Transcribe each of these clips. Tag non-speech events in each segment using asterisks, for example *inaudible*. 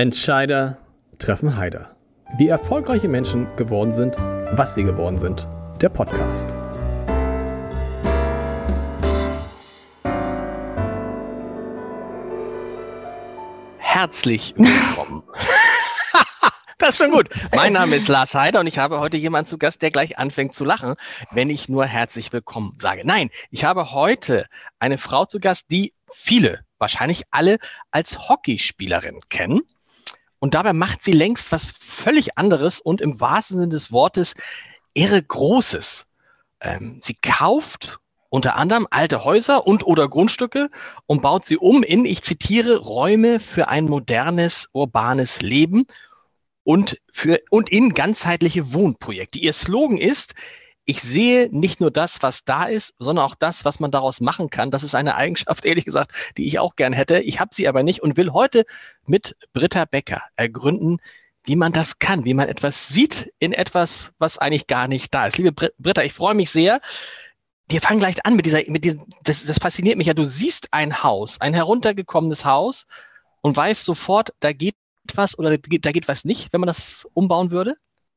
Entscheider treffen Heider. Wie erfolgreiche Menschen geworden sind, was sie geworden sind. Der Podcast. Herzlich willkommen. *laughs* Das ist schon gut. Mein Name ist Lars Heider und ich habe heute jemanden zu Gast, der gleich anfängt zu lachen, wenn ich nur herzlich willkommen sage. Nein, ich habe heute eine Frau zu Gast, die viele, wahrscheinlich alle als Hockeyspielerin kennen. Und dabei macht sie längst was völlig anderes und im wahrsten Sinne des Wortes irre Großes. Ähm, sie kauft unter anderem alte Häuser und oder Grundstücke und baut sie um in, ich zitiere, Räume für ein modernes, urbanes Leben und für, und in ganzheitliche Wohnprojekte. Ihr Slogan ist, ich sehe nicht nur das, was da ist, sondern auch das, was man daraus machen kann. Das ist eine *laughs* Eigenschaft, ehrlich gesagt, die ich auch gern hätte. Ich habe sie aber nicht und will heute mit Britta Becker ergründen, wie man das kann, wie man etwas sieht in etwas, was eigentlich gar nicht da ist. Liebe Britta, ich freue mich sehr. Wir fangen gleich an mit dieser, mit diesem, das, das fasziniert mich ja. Du siehst ein Haus, ein heruntergekommenes Haus und weißt sofort, da geht was oder da geht was nicht, wenn man das umbauen würde?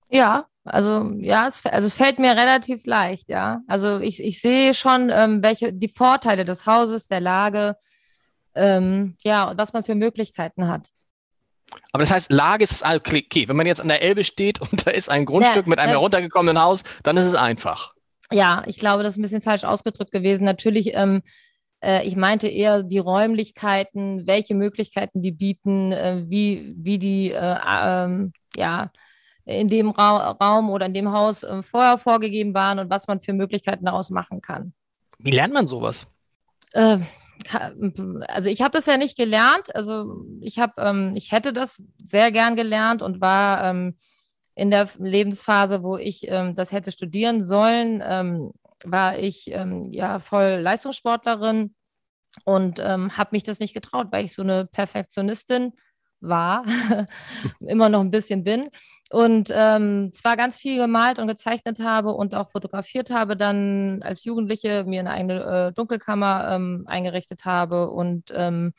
Ja, also ja, es, also es fällt mir relativ leicht, ja. Also ich, ich sehe schon, ähm, welche die Vorteile des Hauses, der Lage, ähm, ja, und was man für Möglichkeiten hat. Aber das heißt, Lage ist okay. Wenn man jetzt an der Elbe steht und da ist ein Grundstück ja, mit einem heruntergekommenen Haus, dann ist es einfach. Ja, ich glaube, das ist ein bisschen falsch ausgedrückt gewesen. Natürlich, ähm, äh, ich meinte eher die Räumlichkeiten, welche Möglichkeiten die bieten, äh, wie, wie die, äh, ähm, ja, in dem Ra Raum oder in dem Haus äh, vorher vorgegeben waren und was man für Möglichkeiten daraus machen kann. Wie lernt man sowas? Äh, also ich habe das ja nicht gelernt. Also ich habe, ähm, ich hätte das sehr gern gelernt und war ähm, in der Lebensphase, wo ich ähm, das hätte studieren sollen, ähm, war ich ähm, ja voll Leistungssportlerin und ähm, habe mich das nicht getraut, weil ich so eine Perfektionistin war, *laughs* immer noch ein bisschen bin und ähm, zwar ganz viel gemalt und gezeichnet habe und auch fotografiert habe, dann als Jugendliche mir eine eigene äh, Dunkelkammer ähm, eingerichtet habe und ähm,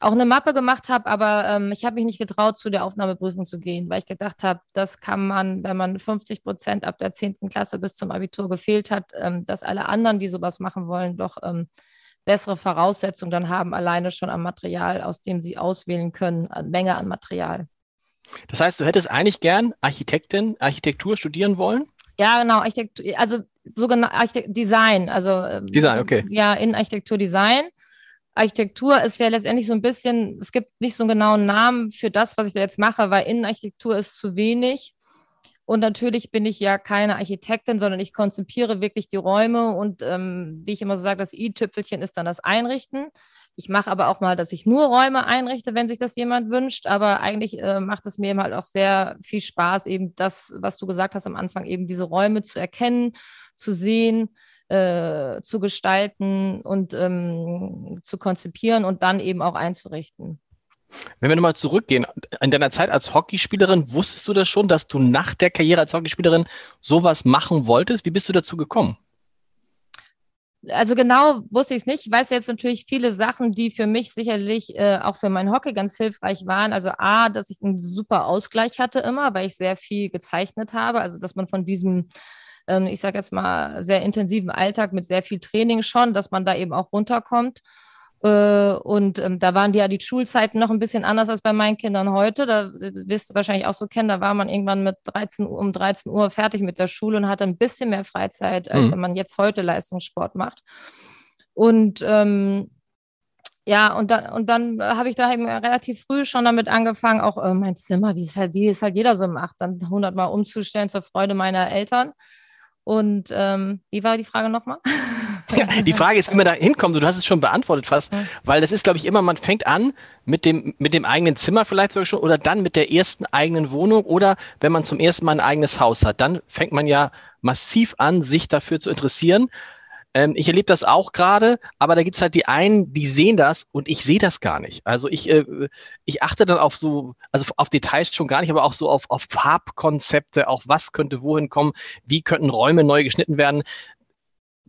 auch eine Mappe gemacht habe, aber ähm, ich habe mich nicht getraut, zu der Aufnahmeprüfung zu gehen, weil ich gedacht habe, das kann man, wenn man 50 Prozent ab der 10. Klasse bis zum Abitur gefehlt hat, ähm, dass alle anderen, die sowas machen wollen, doch ähm, bessere Voraussetzungen dann haben, alleine schon am Material, aus dem sie auswählen können, an Menge an Material. Das heißt, du hättest eigentlich gern Architektin, Architektur studieren wollen? Ja, genau, Architektur, also sogenannte Architekt Design, also ähm, Design, okay. Ja, in Architektur Design. Architektur ist ja letztendlich so ein bisschen, es gibt nicht so einen genauen Namen für das, was ich da jetzt mache, weil Innenarchitektur ist zu wenig. Und natürlich bin ich ja keine Architektin, sondern ich konzipiere wirklich die Räume und ähm, wie ich immer so sage, das i-Tüpfelchen ist dann das Einrichten. Ich mache aber auch mal, dass ich nur Räume einrichte, wenn sich das jemand wünscht. Aber eigentlich äh, macht es mir eben halt auch sehr viel Spaß, eben das, was du gesagt hast am Anfang, eben diese Räume zu erkennen, zu sehen, äh, zu gestalten und ähm, zu konzipieren und dann eben auch einzurichten. Wenn wir nochmal zurückgehen, in deiner Zeit als Hockeyspielerin, wusstest du das schon, dass du nach der Karriere als Hockeyspielerin sowas machen wolltest? Wie bist du dazu gekommen? Also genau wusste ich es nicht. Ich weiß jetzt natürlich viele Sachen, die für mich sicherlich äh, auch für mein Hockey ganz hilfreich waren. Also A, dass ich einen super Ausgleich hatte immer, weil ich sehr viel gezeichnet habe. Also dass man von diesem ähm, ich sage jetzt mal, sehr intensiven Alltag mit sehr viel Training schon, dass man da eben auch runterkommt. Äh, und ähm, da waren die ja die Schulzeiten noch ein bisschen anders als bei meinen Kindern heute. Da wirst du wahrscheinlich auch so kennen, da war man irgendwann mit 13 um 13 Uhr fertig mit der Schule und hatte ein bisschen mehr Freizeit, als mhm. wenn man jetzt heute Leistungssport macht. Und ähm, ja, und, da, und dann habe ich da eben relativ früh schon damit angefangen, auch äh, mein Zimmer, wie es halt, wie es halt jeder so macht, dann hundertmal umzustellen zur Freude meiner Eltern. Und ähm, wie war die Frage nochmal? *laughs* Ja, die Frage ist, wie man da hinkommt. Du hast es schon beantwortet fast, weil das ist, glaube ich, immer, man fängt an mit dem, mit dem eigenen Zimmer vielleicht sogar schon oder dann mit der ersten eigenen Wohnung oder wenn man zum ersten Mal ein eigenes Haus hat, dann fängt man ja massiv an, sich dafür zu interessieren. Ähm, ich erlebe das auch gerade, aber da gibt es halt die einen, die sehen das und ich sehe das gar nicht. Also ich, äh, ich achte dann auf so, also auf Details schon gar nicht, aber auch so auf, auf Farbkonzepte, auch was könnte wohin kommen, wie könnten Räume neu geschnitten werden.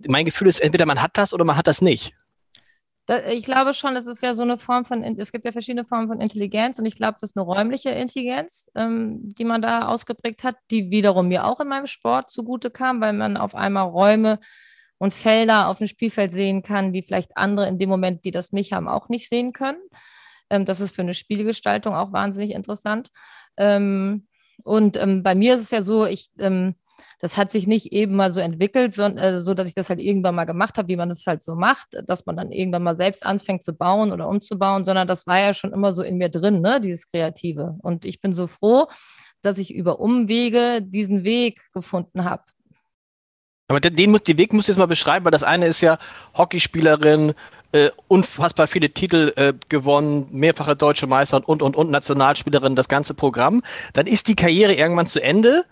Mein Gefühl ist, entweder man hat das oder man hat das nicht. Ich glaube schon, es ist ja so eine Form von, es gibt ja verschiedene Formen von Intelligenz und ich glaube, das ist eine räumliche Intelligenz, ähm, die man da ausgeprägt hat, die wiederum mir auch in meinem Sport zugute kam, weil man auf einmal Räume und Felder auf dem Spielfeld sehen kann, die vielleicht andere in dem Moment, die das nicht haben, auch nicht sehen können. Ähm, das ist für eine Spielgestaltung auch wahnsinnig interessant. Ähm, und bei mir ist es ja so, ich das hat sich nicht eben mal so entwickelt, so, äh, so dass ich das halt irgendwann mal gemacht habe, wie man das halt so macht, dass man dann irgendwann mal selbst anfängt zu bauen oder umzubauen, sondern das war ja schon immer so in mir drin, ne, dieses Kreative. Und ich bin so froh, dass ich über Umwege diesen Weg gefunden habe. Aber den, muss, den Weg musst du jetzt mal beschreiben, weil das eine ist ja Hockeyspielerin, äh, unfassbar viele Titel äh, gewonnen, mehrfache deutsche Meister und, und, und Nationalspielerin, das ganze Programm. Dann ist die Karriere irgendwann zu Ende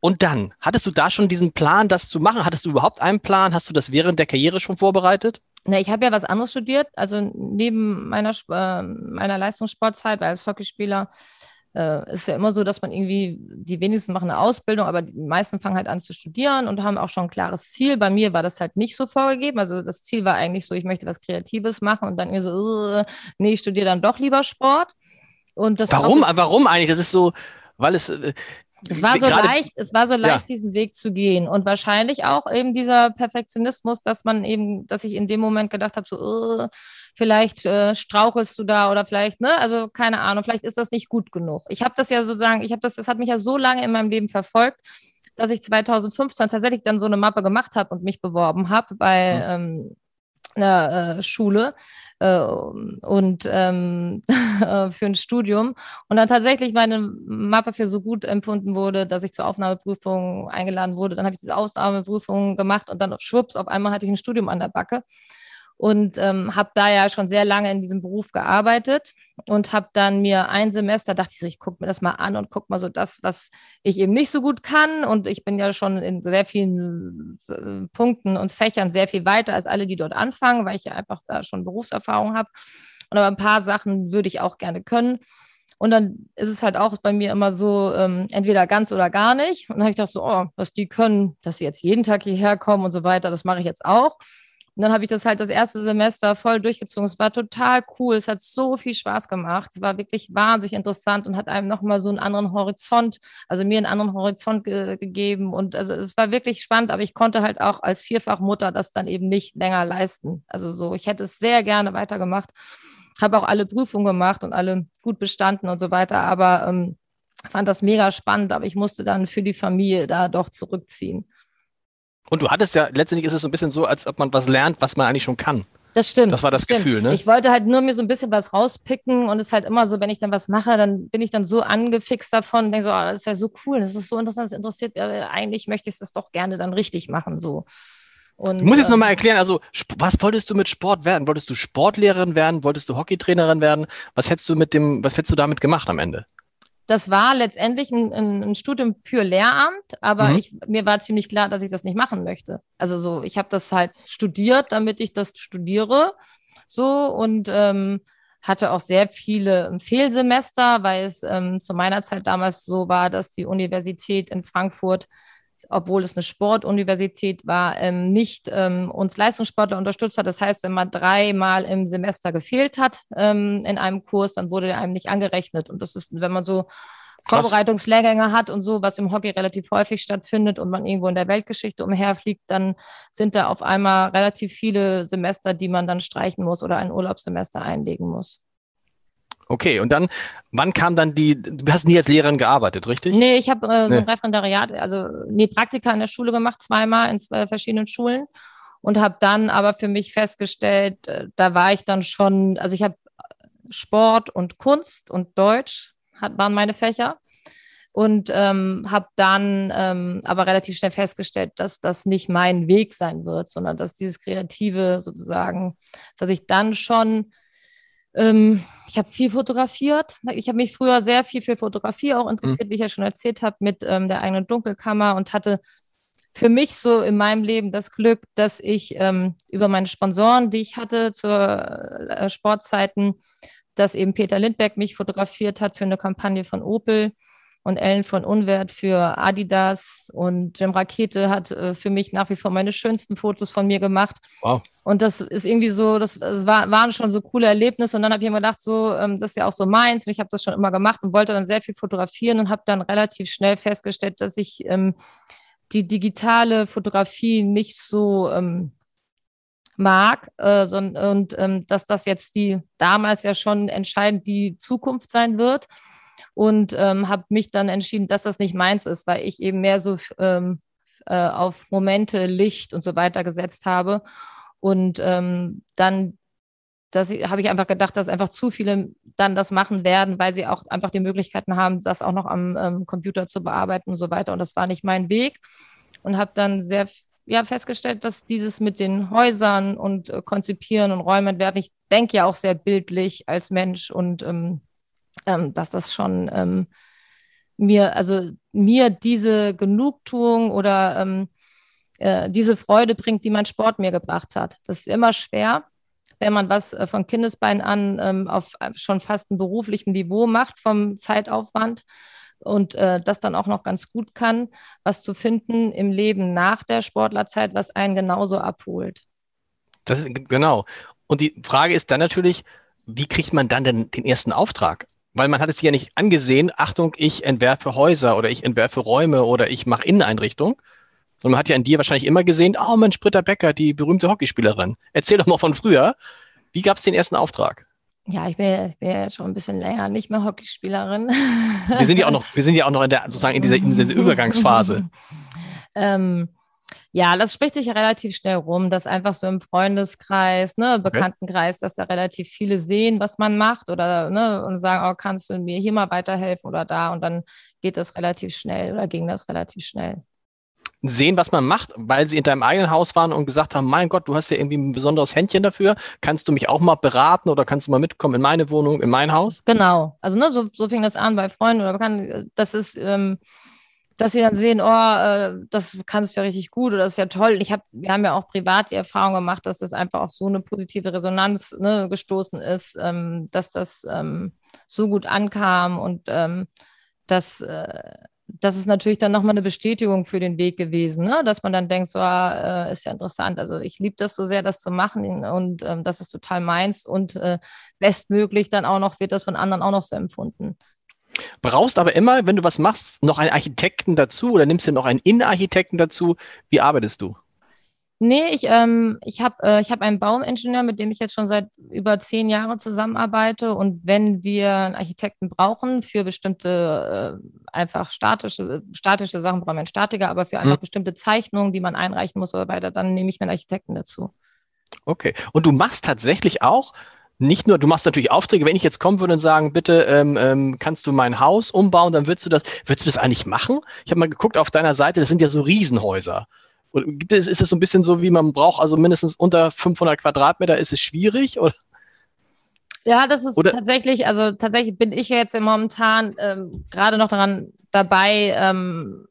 und dann, hattest du da schon diesen Plan, das zu machen? Hattest du überhaupt einen Plan? Hast du das während der Karriere schon vorbereitet? Na, ich habe ja was anderes studiert. Also neben meiner, äh, meiner Leistungssportzeit als Hockeyspieler äh, ist ja immer so, dass man irgendwie, die wenigsten machen eine Ausbildung, aber die meisten fangen halt an zu studieren und haben auch schon ein klares Ziel. Bei mir war das halt nicht so vorgegeben. Also das Ziel war eigentlich so, ich möchte was Kreatives machen und dann irgendwie so, uh, nee, ich studiere dann doch lieber Sport. Und das warum? Warum eigentlich? Das ist so, weil es, äh, es war so Gerade, leicht, es war so leicht, ja. diesen Weg zu gehen. Und wahrscheinlich auch eben dieser Perfektionismus, dass man eben, dass ich in dem Moment gedacht habe, so, uh, vielleicht äh, strauchelst du da oder vielleicht, ne, also keine Ahnung, vielleicht ist das nicht gut genug. Ich habe das ja sozusagen, ich habe das, das hat mich ja so lange in meinem Leben verfolgt, dass ich 2015 tatsächlich dann so eine Mappe gemacht habe und mich beworben habe bei mhm. ähm, einer äh, Schule äh, und ähm, *laughs* für ein Studium und dann tatsächlich meine Mappe für so gut empfunden wurde, dass ich zur Aufnahmeprüfung eingeladen wurde. Dann habe ich diese Aufnahmeprüfung gemacht und dann schwupps, auf einmal hatte ich ein Studium an der Backe und ähm, habe da ja schon sehr lange in diesem Beruf gearbeitet und habe dann mir ein Semester, dachte ich so, ich gucke mir das mal an und gucke mal so das, was ich eben nicht so gut kann. Und ich bin ja schon in sehr vielen äh, Punkten und Fächern sehr viel weiter als alle, die dort anfangen, weil ich ja einfach da schon Berufserfahrung habe. Und aber ein paar Sachen würde ich auch gerne können. Und dann ist es halt auch bei mir immer so, ähm, entweder ganz oder gar nicht. Und dann habe ich gedacht so, oh, was die können, dass sie jetzt jeden Tag hierher kommen und so weiter, das mache ich jetzt auch. Und dann habe ich das halt das erste Semester voll durchgezogen. Es war total cool. Es hat so viel Spaß gemacht. Es war wirklich wahnsinnig interessant und hat einem nochmal so einen anderen Horizont, also mir einen anderen Horizont ge gegeben. Und also es war wirklich spannend, aber ich konnte halt auch als Vierfachmutter das dann eben nicht länger leisten. Also so, ich hätte es sehr gerne weitergemacht. Habe auch alle Prüfungen gemacht und alle gut bestanden und so weiter. Aber ähm, fand das mega spannend, aber ich musste dann für die Familie da doch zurückziehen. Und du hattest ja, letztendlich ist es so ein bisschen so, als ob man was lernt, was man eigentlich schon kann. Das stimmt. Das war das, das Gefühl, ne? Ich wollte halt nur mir so ein bisschen was rauspicken und es ist halt immer so, wenn ich dann was mache, dann bin ich dann so angefixt davon und denke so, oh, das ist ja so cool, das ist so interessant, das interessiert mich. Eigentlich möchte ich das doch gerne dann richtig machen, so. Und, du musst jetzt ähm, nochmal erklären, also was wolltest du mit Sport werden? Wolltest du Sportlehrerin werden? Wolltest du Hockeytrainerin werden? Was hättest du mit dem, was hättest du damit gemacht am Ende? Das war letztendlich ein, ein, Studium für Lehramt, aber mhm. ich, mir war ziemlich klar, dass ich das nicht machen möchte. Also so, ich habe das halt studiert, damit ich das studiere. So und ähm, hatte auch sehr viele Fehlsemester, weil es ähm, zu meiner Zeit damals so war, dass die Universität in Frankfurt obwohl es eine Sportuniversität war, ähm, nicht ähm, uns Leistungssportler unterstützt hat. Das heißt, wenn man dreimal im Semester gefehlt hat ähm, in einem Kurs, dann wurde der einem nicht angerechnet. Und das ist, wenn man so Krass. Vorbereitungslehrgänge hat und so, was im Hockey relativ häufig stattfindet und man irgendwo in der Weltgeschichte umherfliegt, dann sind da auf einmal relativ viele Semester, die man dann streichen muss oder ein Urlaubssemester einlegen muss. Okay, und dann, wann kam dann die, du hast nie als Lehrerin gearbeitet, richtig? Nee, ich habe äh, so ein Referendariat, also nee, Praktika in der Schule gemacht, zweimal in zwei verschiedenen Schulen und habe dann aber für mich festgestellt, äh, da war ich dann schon, also ich habe Sport und Kunst und Deutsch hat, waren meine Fächer und ähm, habe dann ähm, aber relativ schnell festgestellt, dass das nicht mein Weg sein wird, sondern dass dieses Kreative sozusagen, dass ich dann schon ähm, ich habe viel fotografiert. Ich habe mich früher sehr viel für Fotografie auch interessiert, mhm. wie ich ja schon erzählt habe, mit ähm, der eigenen Dunkelkammer und hatte für mich so in meinem Leben das Glück, dass ich ähm, über meine Sponsoren, die ich hatte zur äh, Sportzeiten, dass eben Peter Lindberg mich fotografiert hat für eine Kampagne von Opel und Ellen von Unwert für Adidas und Jim Rakete hat äh, für mich nach wie vor meine schönsten Fotos von mir gemacht. Wow. Und das ist irgendwie so, das, das war, waren schon so coole Erlebnisse. Und dann habe ich mir gedacht, so, ähm, das ist ja auch so meins. Und ich habe das schon immer gemacht und wollte dann sehr viel fotografieren und habe dann relativ schnell festgestellt, dass ich ähm, die digitale Fotografie nicht so ähm, mag äh, so, und ähm, dass das jetzt die damals ja schon entscheidend die Zukunft sein wird und ähm, habe mich dann entschieden, dass das nicht meins ist, weil ich eben mehr so ähm, äh, auf Momente, Licht und so weiter gesetzt habe. Und ähm, dann habe ich einfach gedacht, dass einfach zu viele dann das machen werden, weil sie auch einfach die Möglichkeiten haben, das auch noch am ähm, Computer zu bearbeiten und so weiter. Und das war nicht mein Weg. Und habe dann sehr ja, festgestellt, dass dieses mit den Häusern und äh, Konzipieren und Räumen entwerfen, ich denke ja auch sehr bildlich als Mensch und ähm, ähm, dass das schon ähm, mir, also mir diese Genugtuung oder ähm, äh, diese Freude bringt, die mein Sport mir gebracht hat. Das ist immer schwer, wenn man was äh, von Kindesbein an ähm, auf äh, schon fast einem beruflichen Niveau macht vom Zeitaufwand und äh, das dann auch noch ganz gut kann, was zu finden im Leben nach der Sportlerzeit, was einen genauso abholt. Das ist genau. Und die Frage ist dann natürlich, wie kriegt man dann den, den ersten Auftrag? Weil man hat es ja nicht angesehen, Achtung, ich entwerfe Häuser oder ich entwerfe Räume oder ich mache Inneneinrichtung. Und man hat ja in dir wahrscheinlich immer gesehen, oh Mensch, Britta Becker, die berühmte Hockeyspielerin. Erzähl doch mal von früher. Wie gab es den ersten Auftrag? Ja, ich bin, ich bin ja schon ein bisschen länger nicht mehr Hockeyspielerin. Wir sind ja auch noch, wir sind ja auch noch in der, sozusagen in dieser, in dieser *laughs* Übergangsphase. ähm, ja, das spricht sich ja relativ schnell rum, dass einfach so im Freundeskreis, ne, Bekanntenkreis, dass da relativ viele sehen, was man macht oder ne, und sagen, oh, kannst du mir hier mal weiterhelfen oder da und dann geht das relativ schnell oder ging das relativ schnell. Sehen, was man macht, weil sie in deinem eigenen Haus waren und gesagt haben, mein Gott, du hast ja irgendwie ein besonderes Händchen dafür, kannst du mich auch mal beraten oder kannst du mal mitkommen in meine Wohnung, in mein Haus? Genau, also ne, so, so fing das an bei Freunden oder Bekannten. Das ist ähm, dass sie dann sehen, oh, äh, das kannst du ja richtig gut oder das ist ja toll. Ich hab, wir haben ja auch privat die Erfahrung gemacht, dass das einfach auf so eine positive Resonanz ne, gestoßen ist, ähm, dass das ähm, so gut ankam und ähm, dass äh, das ist natürlich dann nochmal eine Bestätigung für den Weg gewesen, ne? dass man dann denkt, so ah, äh, ist ja interessant. Also ich liebe das so sehr, das zu machen und ähm, das ist total meins und äh, bestmöglich dann auch noch wird das von anderen auch noch so empfunden. Brauchst aber immer, wenn du was machst, noch einen Architekten dazu oder nimmst du noch einen Innenarchitekten dazu? Wie arbeitest du? Nee, ich, ähm, ich habe äh, hab einen Baumingenieur, mit dem ich jetzt schon seit über zehn Jahren zusammenarbeite. Und wenn wir einen Architekten brauchen für bestimmte äh, einfach statische, statische Sachen, brauchen wir einen Statiker, aber für einfach hm. bestimmte Zeichnungen, die man einreichen muss oder weiter, dann nehme ich mir einen Architekten dazu. Okay. Und du machst tatsächlich auch nicht nur, du machst natürlich Aufträge, wenn ich jetzt kommen würde und sagen, bitte ähm, ähm, kannst du mein Haus umbauen, dann würdest du das, würdest du das eigentlich machen? Ich habe mal geguckt auf deiner Seite, das sind ja so Riesenhäuser. Und ist es so ein bisschen so, wie man braucht, also mindestens unter 500 Quadratmeter, ist es schwierig? Oder? Ja, das ist oder? tatsächlich, also tatsächlich bin ich jetzt momentan ähm, gerade noch daran dabei, ähm,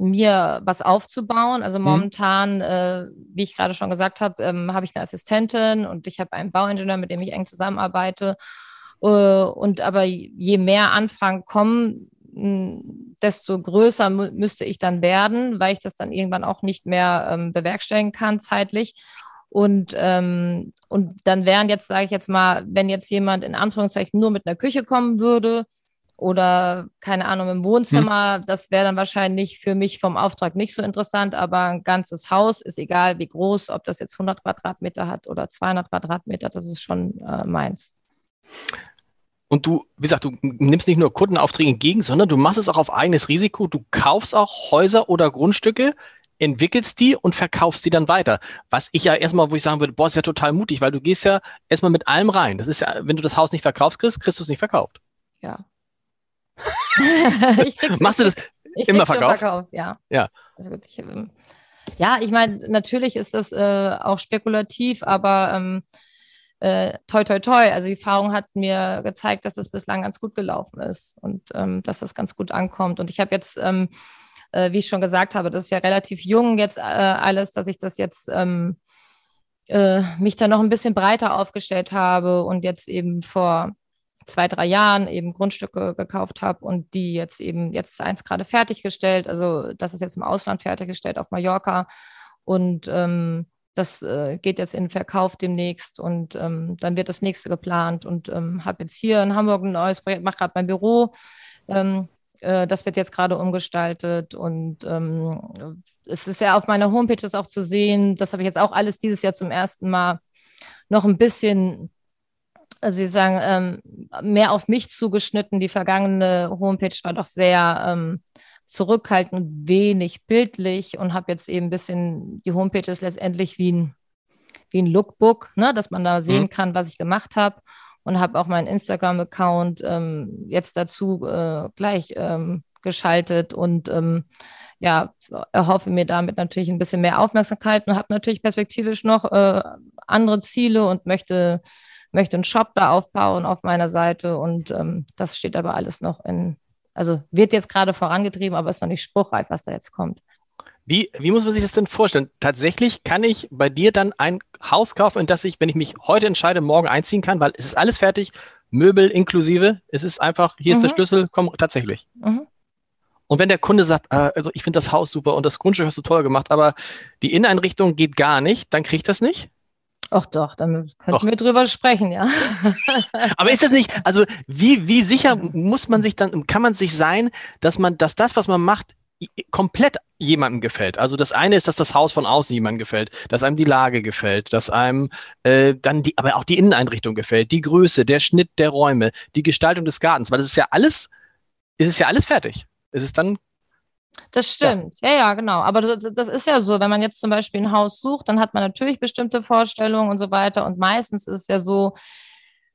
mir was aufzubauen. Also mhm. momentan, mhm. äh, wie ich gerade schon gesagt habe, ähm, habe ich eine Assistentin und ich habe einen Bauingenieur, mit dem ich eng zusammenarbeite. Äh, und aber je mehr Anfragen kommen, desto größer müsste ich dann werden, weil ich das dann irgendwann auch nicht mehr ähm, bewerkstelligen kann zeitlich. Und, ähm, und dann wären jetzt, sage ich jetzt mal, wenn jetzt jemand in Anführungszeichen nur mit einer Küche kommen würde, oder keine Ahnung im Wohnzimmer. Hm. Das wäre dann wahrscheinlich für mich vom Auftrag nicht so interessant, aber ein ganzes Haus ist egal, wie groß, ob das jetzt 100 Quadratmeter hat oder 200 Quadratmeter, das ist schon äh, meins. Und du, wie gesagt, du nimmst nicht nur Kundenaufträge entgegen, sondern du machst es auch auf eigenes Risiko. Du kaufst auch Häuser oder Grundstücke, entwickelst die und verkaufst die dann weiter. Was ich ja erstmal, wo ich sagen würde, boah, ist ja total mutig, weil du gehst ja erstmal mit allem rein. Das ist ja, wenn du das Haus nicht verkaufst kriegst, kriegst du es nicht verkauft. Ja, *laughs* ich krieg's, Machst du das ich immer verkauft? verkauft? Ja. Ja. Also gut, ich, ähm, ja, ich meine, natürlich ist das äh, auch spekulativ, aber ähm, äh, toi, toi, toi. Also die Erfahrung hat mir gezeigt, dass es bislang ganz gut gelaufen ist und ähm, dass das ganz gut ankommt. Und ich habe jetzt, ähm, äh, wie ich schon gesagt habe, das ist ja relativ jung jetzt äh, alles, dass ich das jetzt ähm, äh, mich da noch ein bisschen breiter aufgestellt habe und jetzt eben vor zwei, drei Jahren eben Grundstücke gekauft habe und die jetzt eben, jetzt ist eins gerade fertiggestellt, also das ist jetzt im Ausland fertiggestellt auf Mallorca und ähm, das äh, geht jetzt in Verkauf demnächst und ähm, dann wird das nächste geplant und ähm, habe jetzt hier in Hamburg ein neues Projekt, mache gerade mein Büro. Ähm, äh, das wird jetzt gerade umgestaltet und ähm, es ist ja auf meiner Homepage auch zu sehen. Das habe ich jetzt auch alles dieses Jahr zum ersten Mal noch ein bisschen, also ich sagen, ähm, mehr auf mich zugeschnitten. Die vergangene Homepage war doch sehr ähm, zurückhaltend, wenig bildlich und habe jetzt eben ein bisschen, die Homepage ist letztendlich wie ein, wie ein Lookbook, ne, dass man da sehen mhm. kann, was ich gemacht habe und habe auch meinen Instagram-Account ähm, jetzt dazu äh, gleich ähm, geschaltet und ähm, ja, erhoffe mir damit natürlich ein bisschen mehr Aufmerksamkeit und habe natürlich perspektivisch noch äh, andere Ziele und möchte, möchte einen Shop da aufbauen auf meiner Seite und ähm, das steht aber alles noch in, also wird jetzt gerade vorangetrieben, aber ist noch nicht spruchreif, was da jetzt kommt. Wie, wie muss man sich das denn vorstellen? Tatsächlich kann ich bei dir dann ein Haus kaufen, in das ich, wenn ich mich heute entscheide, morgen einziehen kann, weil es ist alles fertig, Möbel inklusive, es ist einfach, hier mhm. ist der mhm. Schlüssel, komm, tatsächlich. Mhm. Und wenn der Kunde sagt, äh, also ich finde das Haus super und das Grundstück hast du toll gemacht, aber die Inneneinrichtung geht gar nicht, dann kriege ich das nicht? Ach doch, dann könnten doch. wir drüber sprechen, ja. *laughs* Aber ist das nicht, also wie, wie sicher muss man sich dann, kann man sich sein, dass man, dass das, was man macht, komplett jemandem gefällt. Also das eine ist, dass das Haus von außen jemandem gefällt, dass einem die Lage gefällt, dass einem äh, dann die, aber auch die Inneneinrichtung gefällt, die Größe, der Schnitt der Räume, die Gestaltung des Gartens, weil das ist ja alles, ist es ja alles fertig ist es dann das stimmt, ja. ja, ja, genau. Aber das, das, ist ja so, wenn man jetzt zum Beispiel ein Haus sucht, dann hat man natürlich bestimmte Vorstellungen und so weiter. Und meistens ist es ja so,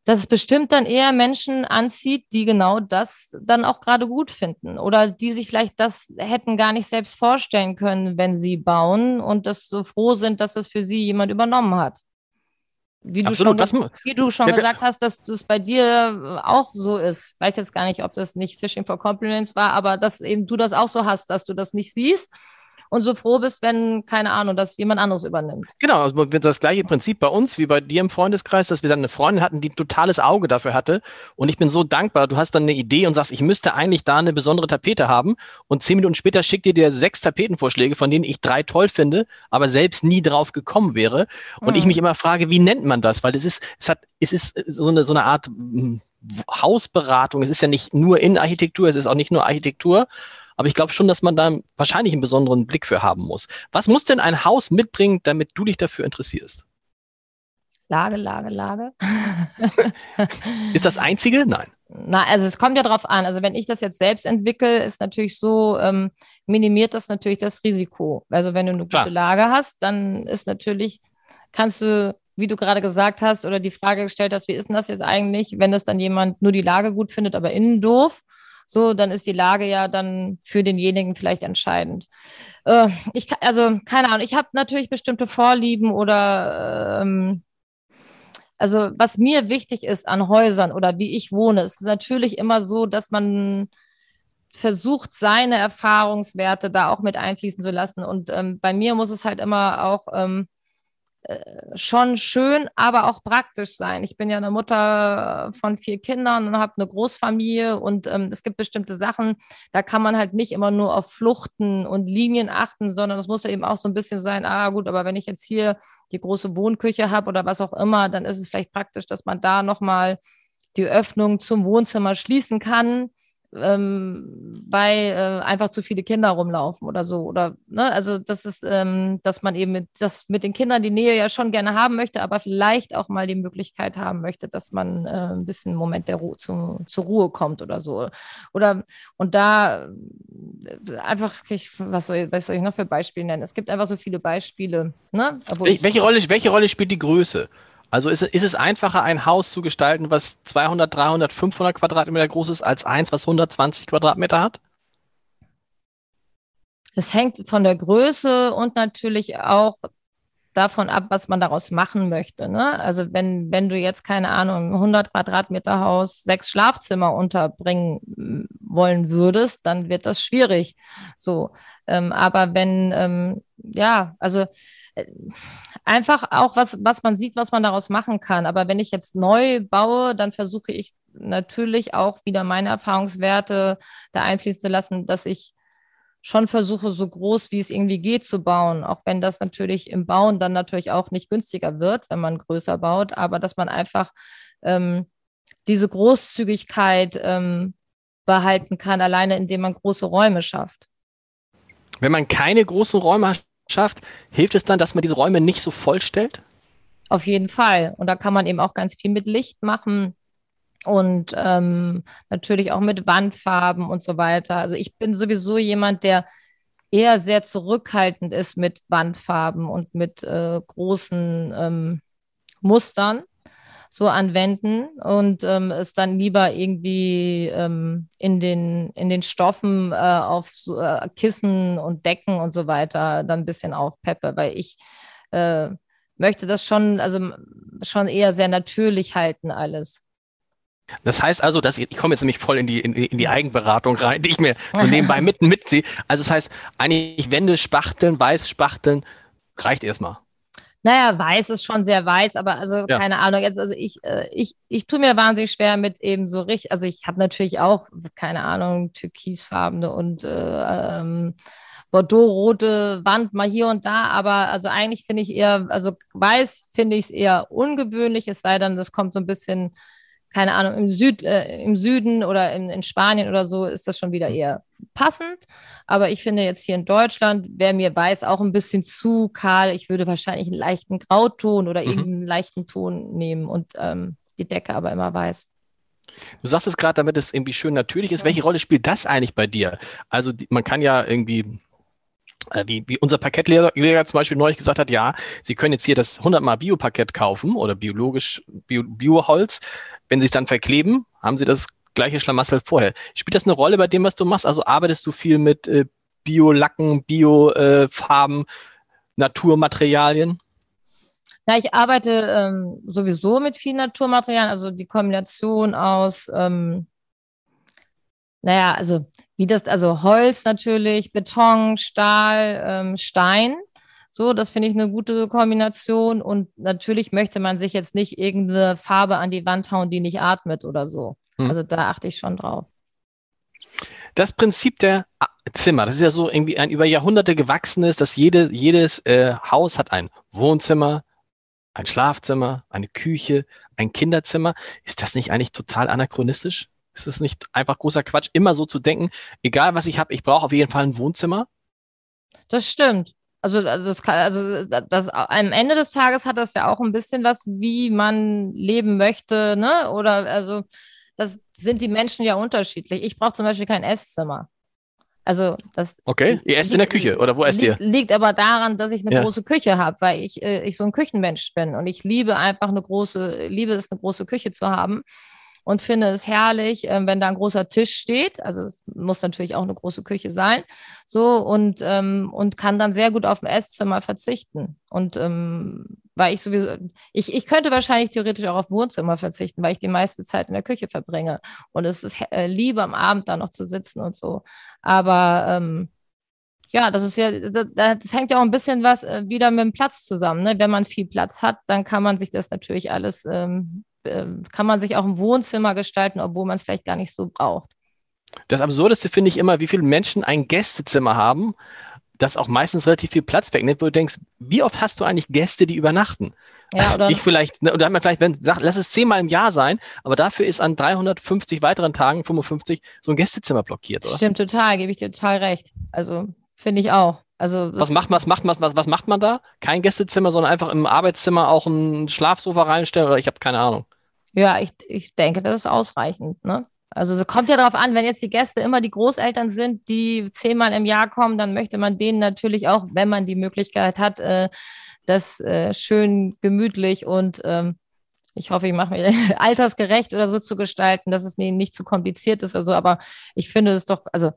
dass es bestimmt dann eher Menschen anzieht, die genau das dann auch gerade gut finden oder die sich vielleicht das hätten gar nicht selbst vorstellen können, wenn sie bauen und das so froh sind, dass das für sie jemand übernommen hat. Wie du Absolut, schon, wie du schon ja, gesagt hast, dass das bei dir auch so ist. Ich weiß jetzt gar nicht, ob das nicht Fishing for Compliments war, aber dass eben du das auch so hast, dass du das nicht siehst und so froh bist, wenn, keine Ahnung, dass jemand anderes übernimmt. Genau, also das gleiche Prinzip bei uns wie bei dir im Freundeskreis, dass wir dann eine Freundin hatten, die ein totales Auge dafür hatte. Und ich bin so dankbar, du hast dann eine Idee und sagst, ich müsste eigentlich da eine besondere Tapete haben. Und zehn Minuten später schickt ihr dir sechs Tapetenvorschläge, von denen ich drei toll finde, aber selbst nie drauf gekommen wäre. Und mhm. ich mich immer frage, wie nennt man das? Weil es ist, es hat, es ist so eine, so eine Art hm, Hausberatung. Es ist ja nicht nur Innenarchitektur, es ist auch nicht nur Architektur, aber ich glaube schon, dass man da wahrscheinlich einen besonderen Blick für haben muss. Was muss denn ein Haus mitbringen, damit du dich dafür interessierst? Lage, Lage, Lage. *laughs* ist das einzige? Nein. Na, also es kommt ja darauf an. Also wenn ich das jetzt selbst entwickle, ist natürlich so, ähm, minimiert das natürlich das Risiko. Also wenn du eine Klar. gute Lage hast, dann ist natürlich, kannst du, wie du gerade gesagt hast, oder die Frage gestellt hast, wie ist denn das jetzt eigentlich, wenn das dann jemand nur die Lage gut findet, aber innen doof? So, dann ist die Lage ja dann für denjenigen vielleicht entscheidend. Äh, ich, also, keine Ahnung, ich habe natürlich bestimmte Vorlieben oder ähm, also was mir wichtig ist an Häusern oder wie ich wohne, ist natürlich immer so, dass man versucht, seine Erfahrungswerte da auch mit einfließen zu lassen. Und ähm, bei mir muss es halt immer auch ähm, äh, schon schön, aber auch praktisch sein. Ich bin ja eine Mutter von vier Kindern und habe eine Großfamilie und ähm, es gibt bestimmte Sachen, da kann man halt nicht immer nur auf Fluchten und Linien achten, sondern es muss eben auch so ein bisschen sein, ah gut, aber wenn ich jetzt hier die große Wohnküche habe oder was auch immer, dann ist es vielleicht praktisch, dass man da nochmal die Öffnung zum Wohnzimmer schließen kann ähm, weil äh, einfach zu viele Kinder rumlaufen oder so. Oder, ne? Also das ist, ähm, dass man eben mit, das mit den Kindern die Nähe ja schon gerne haben möchte, aber vielleicht auch mal die Möglichkeit haben möchte, dass man äh, ein bisschen einen Moment der Ruhe zu, zur Ruhe kommt oder so. Oder und da äh, einfach, ich, was, soll, was soll ich noch für Beispiele nennen? Es gibt einfach so viele Beispiele. Ne? Welche, Rolle, welche Rolle spielt die Größe? Also ist, ist es einfacher, ein Haus zu gestalten, was 200, 300, 500 Quadratmeter groß ist, als eins, was 120 Quadratmeter hat? Es hängt von der Größe und natürlich auch davon ab, was man daraus machen möchte. Ne? Also wenn, wenn du jetzt, keine Ahnung, 100 Quadratmeter Haus, sechs Schlafzimmer unterbringen mm, wollen würdest, dann wird das schwierig. So, ähm, aber wenn, ähm, ja, also einfach auch was, was man sieht, was man daraus machen kann. Aber wenn ich jetzt neu baue, dann versuche ich natürlich auch wieder meine Erfahrungswerte da einfließen zu lassen, dass ich schon versuche, so groß wie es irgendwie geht zu bauen, auch wenn das natürlich im Bauen dann natürlich auch nicht günstiger wird, wenn man größer baut, aber dass man einfach ähm, diese Großzügigkeit ähm, behalten kann, alleine indem man große Räume schafft. Wenn man keine großen Räume schafft, hilft es dann, dass man diese Räume nicht so vollstellt? Auf jeden Fall. Und da kann man eben auch ganz viel mit Licht machen und ähm, natürlich auch mit Wandfarben und so weiter. Also ich bin sowieso jemand, der eher sehr zurückhaltend ist mit Wandfarben und mit äh, großen ähm, Mustern so anwenden und ähm, es dann lieber irgendwie ähm, in, den, in den Stoffen äh, auf äh, Kissen und Decken und so weiter dann ein bisschen aufpeppe, weil ich äh, möchte das schon, also schon eher sehr natürlich halten alles. Das heißt also, dass ich, ich komme jetzt nämlich voll in die, in, in, die Eigenberatung rein, die ich mir so *laughs* nebenbei mitten mitziehe. Also das heißt, eigentlich Wände spachteln, weiß spachteln, reicht erstmal. Naja, weiß ist schon sehr weiß, aber also ja. keine Ahnung. Jetzt, also ich, äh, ich, ich tue mir wahnsinnig schwer mit eben so richtig, also ich habe natürlich auch, keine Ahnung, türkisfarbene und äh, ähm, Bordeaux-rote Wand mal hier und da, aber also eigentlich finde ich eher, also weiß finde ich es eher ungewöhnlich, es sei denn, das kommt so ein bisschen keine Ahnung, im, Süd, äh, im Süden oder in, in Spanien oder so ist das schon wieder mhm. eher passend. Aber ich finde jetzt hier in Deutschland wäre mir weiß auch ein bisschen zu kahl. Ich würde wahrscheinlich einen leichten Grauton oder mhm. irgendeinen leichten Ton nehmen und ähm, die Decke aber immer weiß. Du sagst es gerade, damit es irgendwie schön natürlich ist. Ja. Welche Rolle spielt das eigentlich bei dir? Also die, man kann ja irgendwie äh, wie, wie unser Parkettlehrer zum Beispiel neulich gesagt hat, ja, Sie können jetzt hier das 100 mal Bioparkett kaufen oder biologisch Bio, Bioholz. Wenn Sie es dann verkleben, haben Sie das gleiche Schlamassel vorher. Spielt das eine Rolle bei dem, was du machst? Also arbeitest du viel mit äh, Biolacken, Biofarben, äh, Naturmaterialien? Na, ich arbeite ähm, sowieso mit vielen Naturmaterialien, also die Kombination aus, ähm, naja, also wie das, also Holz natürlich, Beton, Stahl, ähm, Stein. So, das finde ich eine gute Kombination. Und natürlich möchte man sich jetzt nicht irgendeine Farbe an die Wand hauen, die nicht atmet oder so. Hm. Also da achte ich schon drauf. Das Prinzip der Zimmer, das ist ja so irgendwie ein über Jahrhunderte gewachsenes, dass jede, jedes äh, Haus hat ein Wohnzimmer, ein Schlafzimmer, eine Küche, ein Kinderzimmer. Ist das nicht eigentlich total anachronistisch? Ist es nicht einfach großer Quatsch, immer so zu denken, egal was ich habe, ich brauche auf jeden Fall ein Wohnzimmer? Das stimmt. Also das, kann, also das am Ende des Tages hat das ja auch ein bisschen was, wie man leben möchte, ne? Oder also das sind die Menschen ja unterschiedlich. Ich brauche zum Beispiel kein Esszimmer. Also das. Okay, ihr esst liegt, in der Küche oder wo esst liegt, ihr? Liegt aber daran, dass ich eine ja. große Küche habe, weil ich, äh, ich so ein Küchenmensch bin und ich liebe einfach eine große, liebe es, eine große Küche zu haben und finde es herrlich, äh, wenn da ein großer Tisch steht. Also es muss natürlich auch eine große Küche sein. So und, ähm, und kann dann sehr gut auf ein Esszimmer verzichten. Und ähm, weil ich sowieso, ich, ich könnte wahrscheinlich theoretisch auch auf Wohnzimmer verzichten, weil ich die meiste Zeit in der Küche verbringe. Und es ist äh, Liebe am Abend da noch zu sitzen und so. Aber ähm, ja, das ist ja, das, das, hängt ja auch ein bisschen was äh, wieder mit dem Platz zusammen. Ne? Wenn man viel Platz hat, dann kann man sich das natürlich alles ähm, ähm, kann man sich auch im Wohnzimmer gestalten, obwohl man es vielleicht gar nicht so braucht. Das Absurdeste finde ich immer, wie viele Menschen ein Gästezimmer haben, das auch meistens relativ viel Platz wegnimmt, wo du denkst, wie oft hast du eigentlich Gäste, die übernachten? Ja, also oder ich vielleicht, ne, oder wir vielleicht, wenn, sag, lass es zehnmal im Jahr sein, aber dafür ist an 350 weiteren Tagen, 55, so ein Gästezimmer blockiert, oder? Stimmt total, gebe ich dir total recht. Also finde ich auch. Also was macht man, was macht man, was, was macht man da? Kein Gästezimmer, sondern einfach im Arbeitszimmer auch ein Schlafsofa reinstellen oder ich habe keine Ahnung. Ja, ich, ich denke, das ist ausreichend. Ne? Also es kommt ja darauf an, wenn jetzt die Gäste immer die Großeltern sind, die zehnmal im Jahr kommen, dann möchte man denen natürlich auch, wenn man die Möglichkeit hat, äh, das äh, schön gemütlich und ähm, ich hoffe, ich mache mir *laughs* altersgerecht oder so zu gestalten, dass es nicht zu kompliziert ist oder so. Aber ich finde es doch, also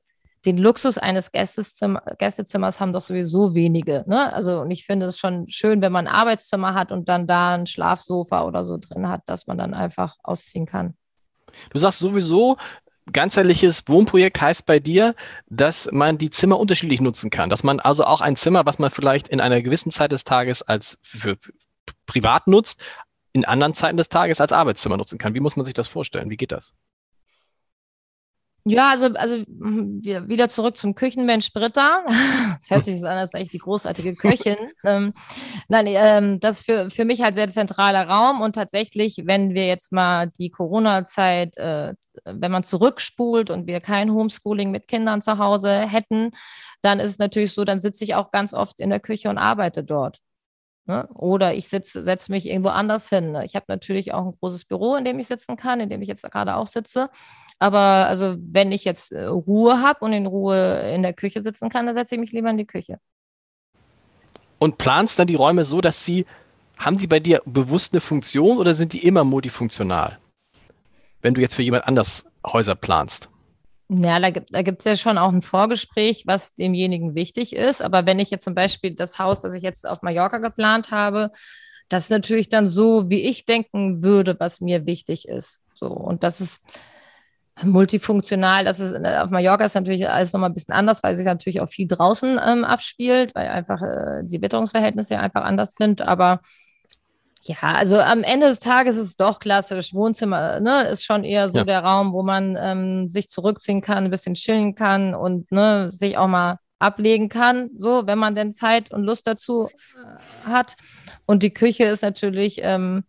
den Luxus eines Gästezimmer, Gästezimmers haben doch sowieso wenige. Ne? Also, und ich finde es schon schön, wenn man ein Arbeitszimmer hat und dann da ein Schlafsofa oder so drin hat, dass man dann einfach ausziehen kann. Du sagst sowieso, ganzheitliches Wohnprojekt heißt bei dir, dass man die Zimmer unterschiedlich nutzen kann. Dass man also auch ein Zimmer, was man vielleicht in einer gewissen Zeit des Tages als für, für privat nutzt, in anderen Zeiten des Tages als Arbeitszimmer nutzen kann. Wie muss man sich das vorstellen? Wie geht das? Ja, also, also hm, wieder zurück zum Küchenmensch Britta. *laughs* Das hört sich so an, als eigentlich die großartige Köchin. *laughs* ähm, nein, ähm, das ist für, für mich halt sehr zentraler Raum und tatsächlich, wenn wir jetzt mal die Corona-Zeit, äh, wenn man zurückspult und wir kein Homeschooling mit Kindern zu Hause hätten, dann ist es natürlich so, dann sitze ich auch ganz oft in der Küche und arbeite dort. Ne? Oder ich setze mich irgendwo anders hin. Ich habe natürlich auch ein großes Büro, in dem ich sitzen kann, in dem ich jetzt gerade auch sitze. Aber also wenn ich jetzt äh, Ruhe habe und in Ruhe in der Küche sitzen kann, dann setze ich mich lieber in die Küche. Und planst dann die Räume so, dass sie, haben sie bei dir bewusst eine Funktion oder sind die immer multifunktional? Wenn du jetzt für jemand anders Häuser planst. Ja, da gibt es ja schon auch ein Vorgespräch, was demjenigen wichtig ist. Aber wenn ich jetzt zum Beispiel das Haus, das ich jetzt auf Mallorca geplant habe, das ist natürlich dann so, wie ich denken würde, was mir wichtig ist. So, und das ist, multifunktional. Das ist äh, auf Mallorca ist natürlich alles nochmal ein bisschen anders, weil sich natürlich auch viel draußen ähm, abspielt, weil einfach äh, die Witterungsverhältnisse ja einfach anders sind. Aber ja, also am Ende des Tages ist es doch klassisch. Wohnzimmer ne, ist schon eher so ja. der Raum, wo man ähm, sich zurückziehen kann, ein bisschen chillen kann und ne, sich auch mal ablegen kann, so wenn man denn Zeit und Lust dazu äh, hat. Und die Küche ist natürlich ähm,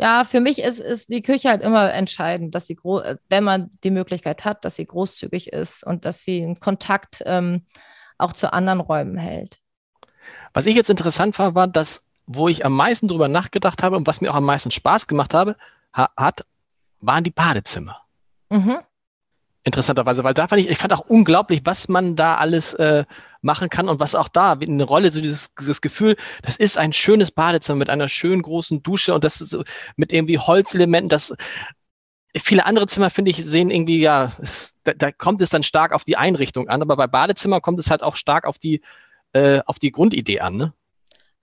ja, für mich ist, ist die Küche halt immer entscheidend, dass sie, wenn man die Möglichkeit hat, dass sie großzügig ist und dass sie einen Kontakt ähm, auch zu anderen Räumen hält. Was ich jetzt interessant fand, war, dass, wo ich am meisten drüber nachgedacht habe und was mir auch am meisten Spaß gemacht habe, ha hat, waren die Badezimmer. Mhm interessanterweise, weil da fand ich, ich fand auch unglaublich, was man da alles äh, machen kann und was auch da eine Rolle, so dieses, dieses Gefühl, das ist ein schönes Badezimmer mit einer schönen großen Dusche und das ist mit irgendwie Holzelementen, das viele andere Zimmer, finde ich, sehen irgendwie, ja, es, da, da, kommt es dann stark auf die Einrichtung an, aber bei Badezimmer kommt es halt auch stark auf die, äh, auf die Grundidee an, ne?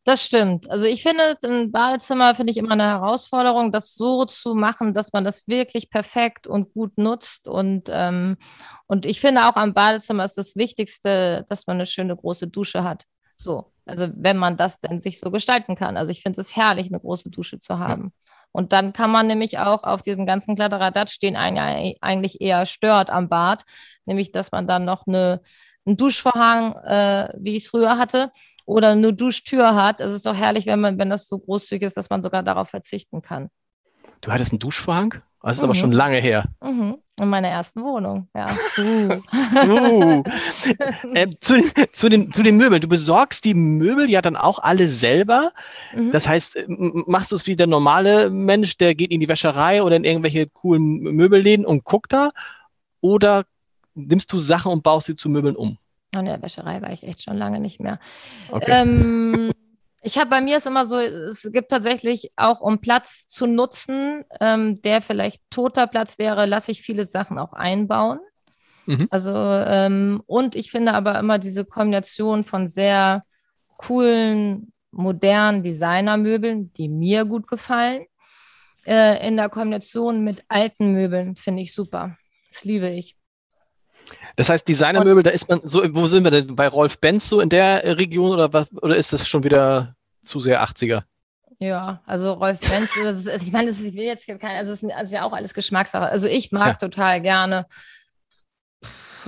Das stimmt. Also ich finde, ein Badezimmer finde ich immer eine Herausforderung, das so zu machen, dass man das wirklich perfekt und gut nutzt. Und, ähm, und ich finde auch am Badezimmer ist das Wichtigste, dass man eine schöne große Dusche hat. So, also wenn man das denn sich so gestalten kann. Also ich finde es herrlich, eine große Dusche zu haben. Ja. Und dann kann man nämlich auch auf diesen ganzen Kladderadatsch, den einen eigentlich eher stört am Bad, nämlich dass man dann noch eine, einen Duschvorhang, äh, wie ich es früher hatte, oder eine Duschtür hat. Es ist doch herrlich, wenn man, wenn das so großzügig ist, dass man sogar darauf verzichten kann. Du hattest einen Duschvorhang? Das ist mhm. aber schon lange her. Mhm. In meiner ersten Wohnung, ja. *laughs* Uh. uh. *laughs* äh, zu, zu, den, zu den Möbeln. Du besorgst die Möbel ja dann auch alle selber. Mhm. Das heißt, machst du es wie der normale Mensch, der geht in die Wäscherei oder in irgendwelche coolen Möbelläden und guckt da? Oder nimmst du Sachen und baust sie zu Möbeln um? In der Wäscherei war ich echt schon lange nicht mehr. Okay. Ähm, ich habe bei mir ist immer so, es gibt tatsächlich auch, um Platz zu nutzen, ähm, der vielleicht toter Platz wäre, lasse ich viele Sachen auch einbauen. Mhm. Also, ähm, und ich finde aber immer diese Kombination von sehr coolen, modernen Designermöbeln, die mir gut gefallen, äh, in der Kombination mit alten Möbeln, finde ich super. Das liebe ich. Das heißt, Designermöbel, da ist man so, wo sind wir denn? Bei Rolf Benz so in der Region oder was? Oder ist das schon wieder zu sehr 80er? Ja, also Rolf Benz, ist, ich meine, das, ich will jetzt kein, also es ist also ja auch alles Geschmackssache. Also ich mag ja. total gerne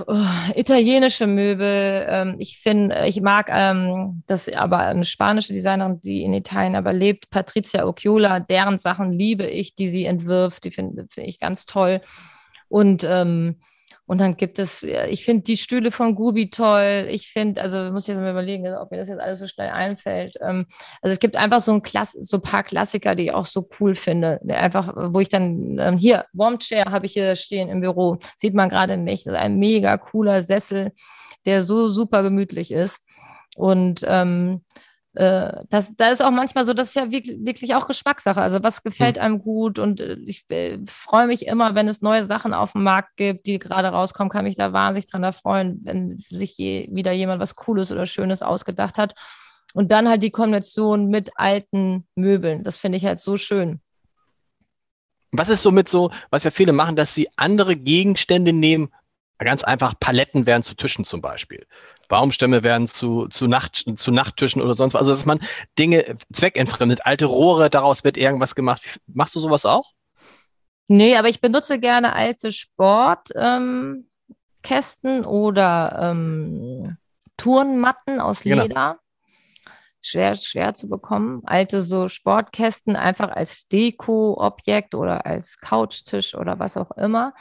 oh, italienische Möbel. Ähm, ich finde, ich mag ähm, das aber eine spanische Designerin, die in Italien aber lebt, Patricia Occhiola, deren Sachen liebe ich, die sie entwirft, die finde find ich ganz toll. Und ähm, und dann gibt es, ich finde die Stühle von Gubi toll. Ich finde, also muss ich jetzt mal überlegen, ob mir das jetzt alles so schnell einfällt. Ähm, also es gibt einfach so ein, Klass so ein paar Klassiker, die ich auch so cool finde. Einfach, wo ich dann, ähm, hier, Warmchair habe ich hier stehen im Büro. Sieht man gerade nicht. Das ist ein mega cooler Sessel, der so super gemütlich ist. Und ähm, äh, das, da ist auch manchmal so, das ist ja wirklich, wirklich auch Geschmackssache. Also was gefällt hm. einem gut und äh, ich äh, freue mich immer, wenn es neue Sachen auf dem Markt gibt, die gerade rauskommen, kann mich da wahnsinnig dran erfreuen, wenn sich je, wieder jemand was Cooles oder Schönes ausgedacht hat. Und dann halt die Kombination mit alten Möbeln. Das finde ich halt so schön. Was ist so mit so, was ja viele machen, dass sie andere Gegenstände nehmen, ganz einfach Paletten werden zu Tischen zum Beispiel. Baumstämme werden zu, zu, Nacht, zu Nachttischen oder sonst was. Also dass man Dinge zweckentfremdet, alte Rohre, daraus wird irgendwas gemacht. Machst du sowas auch? Nee, aber ich benutze gerne alte Sportkästen ähm, oder ähm, Turnmatten aus genau. Leder. Genau. Schwer, schwer zu bekommen. Alte so Sportkästen einfach als Deko-Objekt oder als Couchtisch oder was auch immer.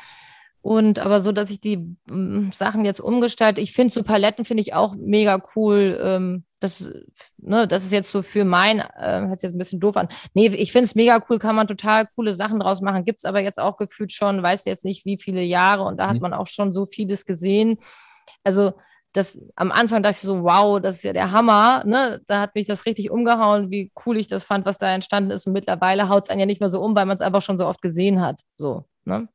Und aber so, dass ich die ähm, Sachen jetzt umgestalte. Ich finde so Paletten finde ich auch mega cool. Ähm, das, ne, das ist jetzt so für mein, äh, hört sich jetzt ein bisschen doof an. Nee, ich finde es mega cool, kann man total coole Sachen draus machen. Gibt es aber jetzt auch gefühlt schon, weiß jetzt nicht wie viele Jahre und da mhm. hat man auch schon so vieles gesehen. Also das am Anfang dachte ich so, wow, das ist ja der Hammer. Ne? Da hat mich das richtig umgehauen, wie cool ich das fand, was da entstanden ist. Und mittlerweile haut es einen ja nicht mehr so um, weil man es einfach schon so oft gesehen hat. So, ne?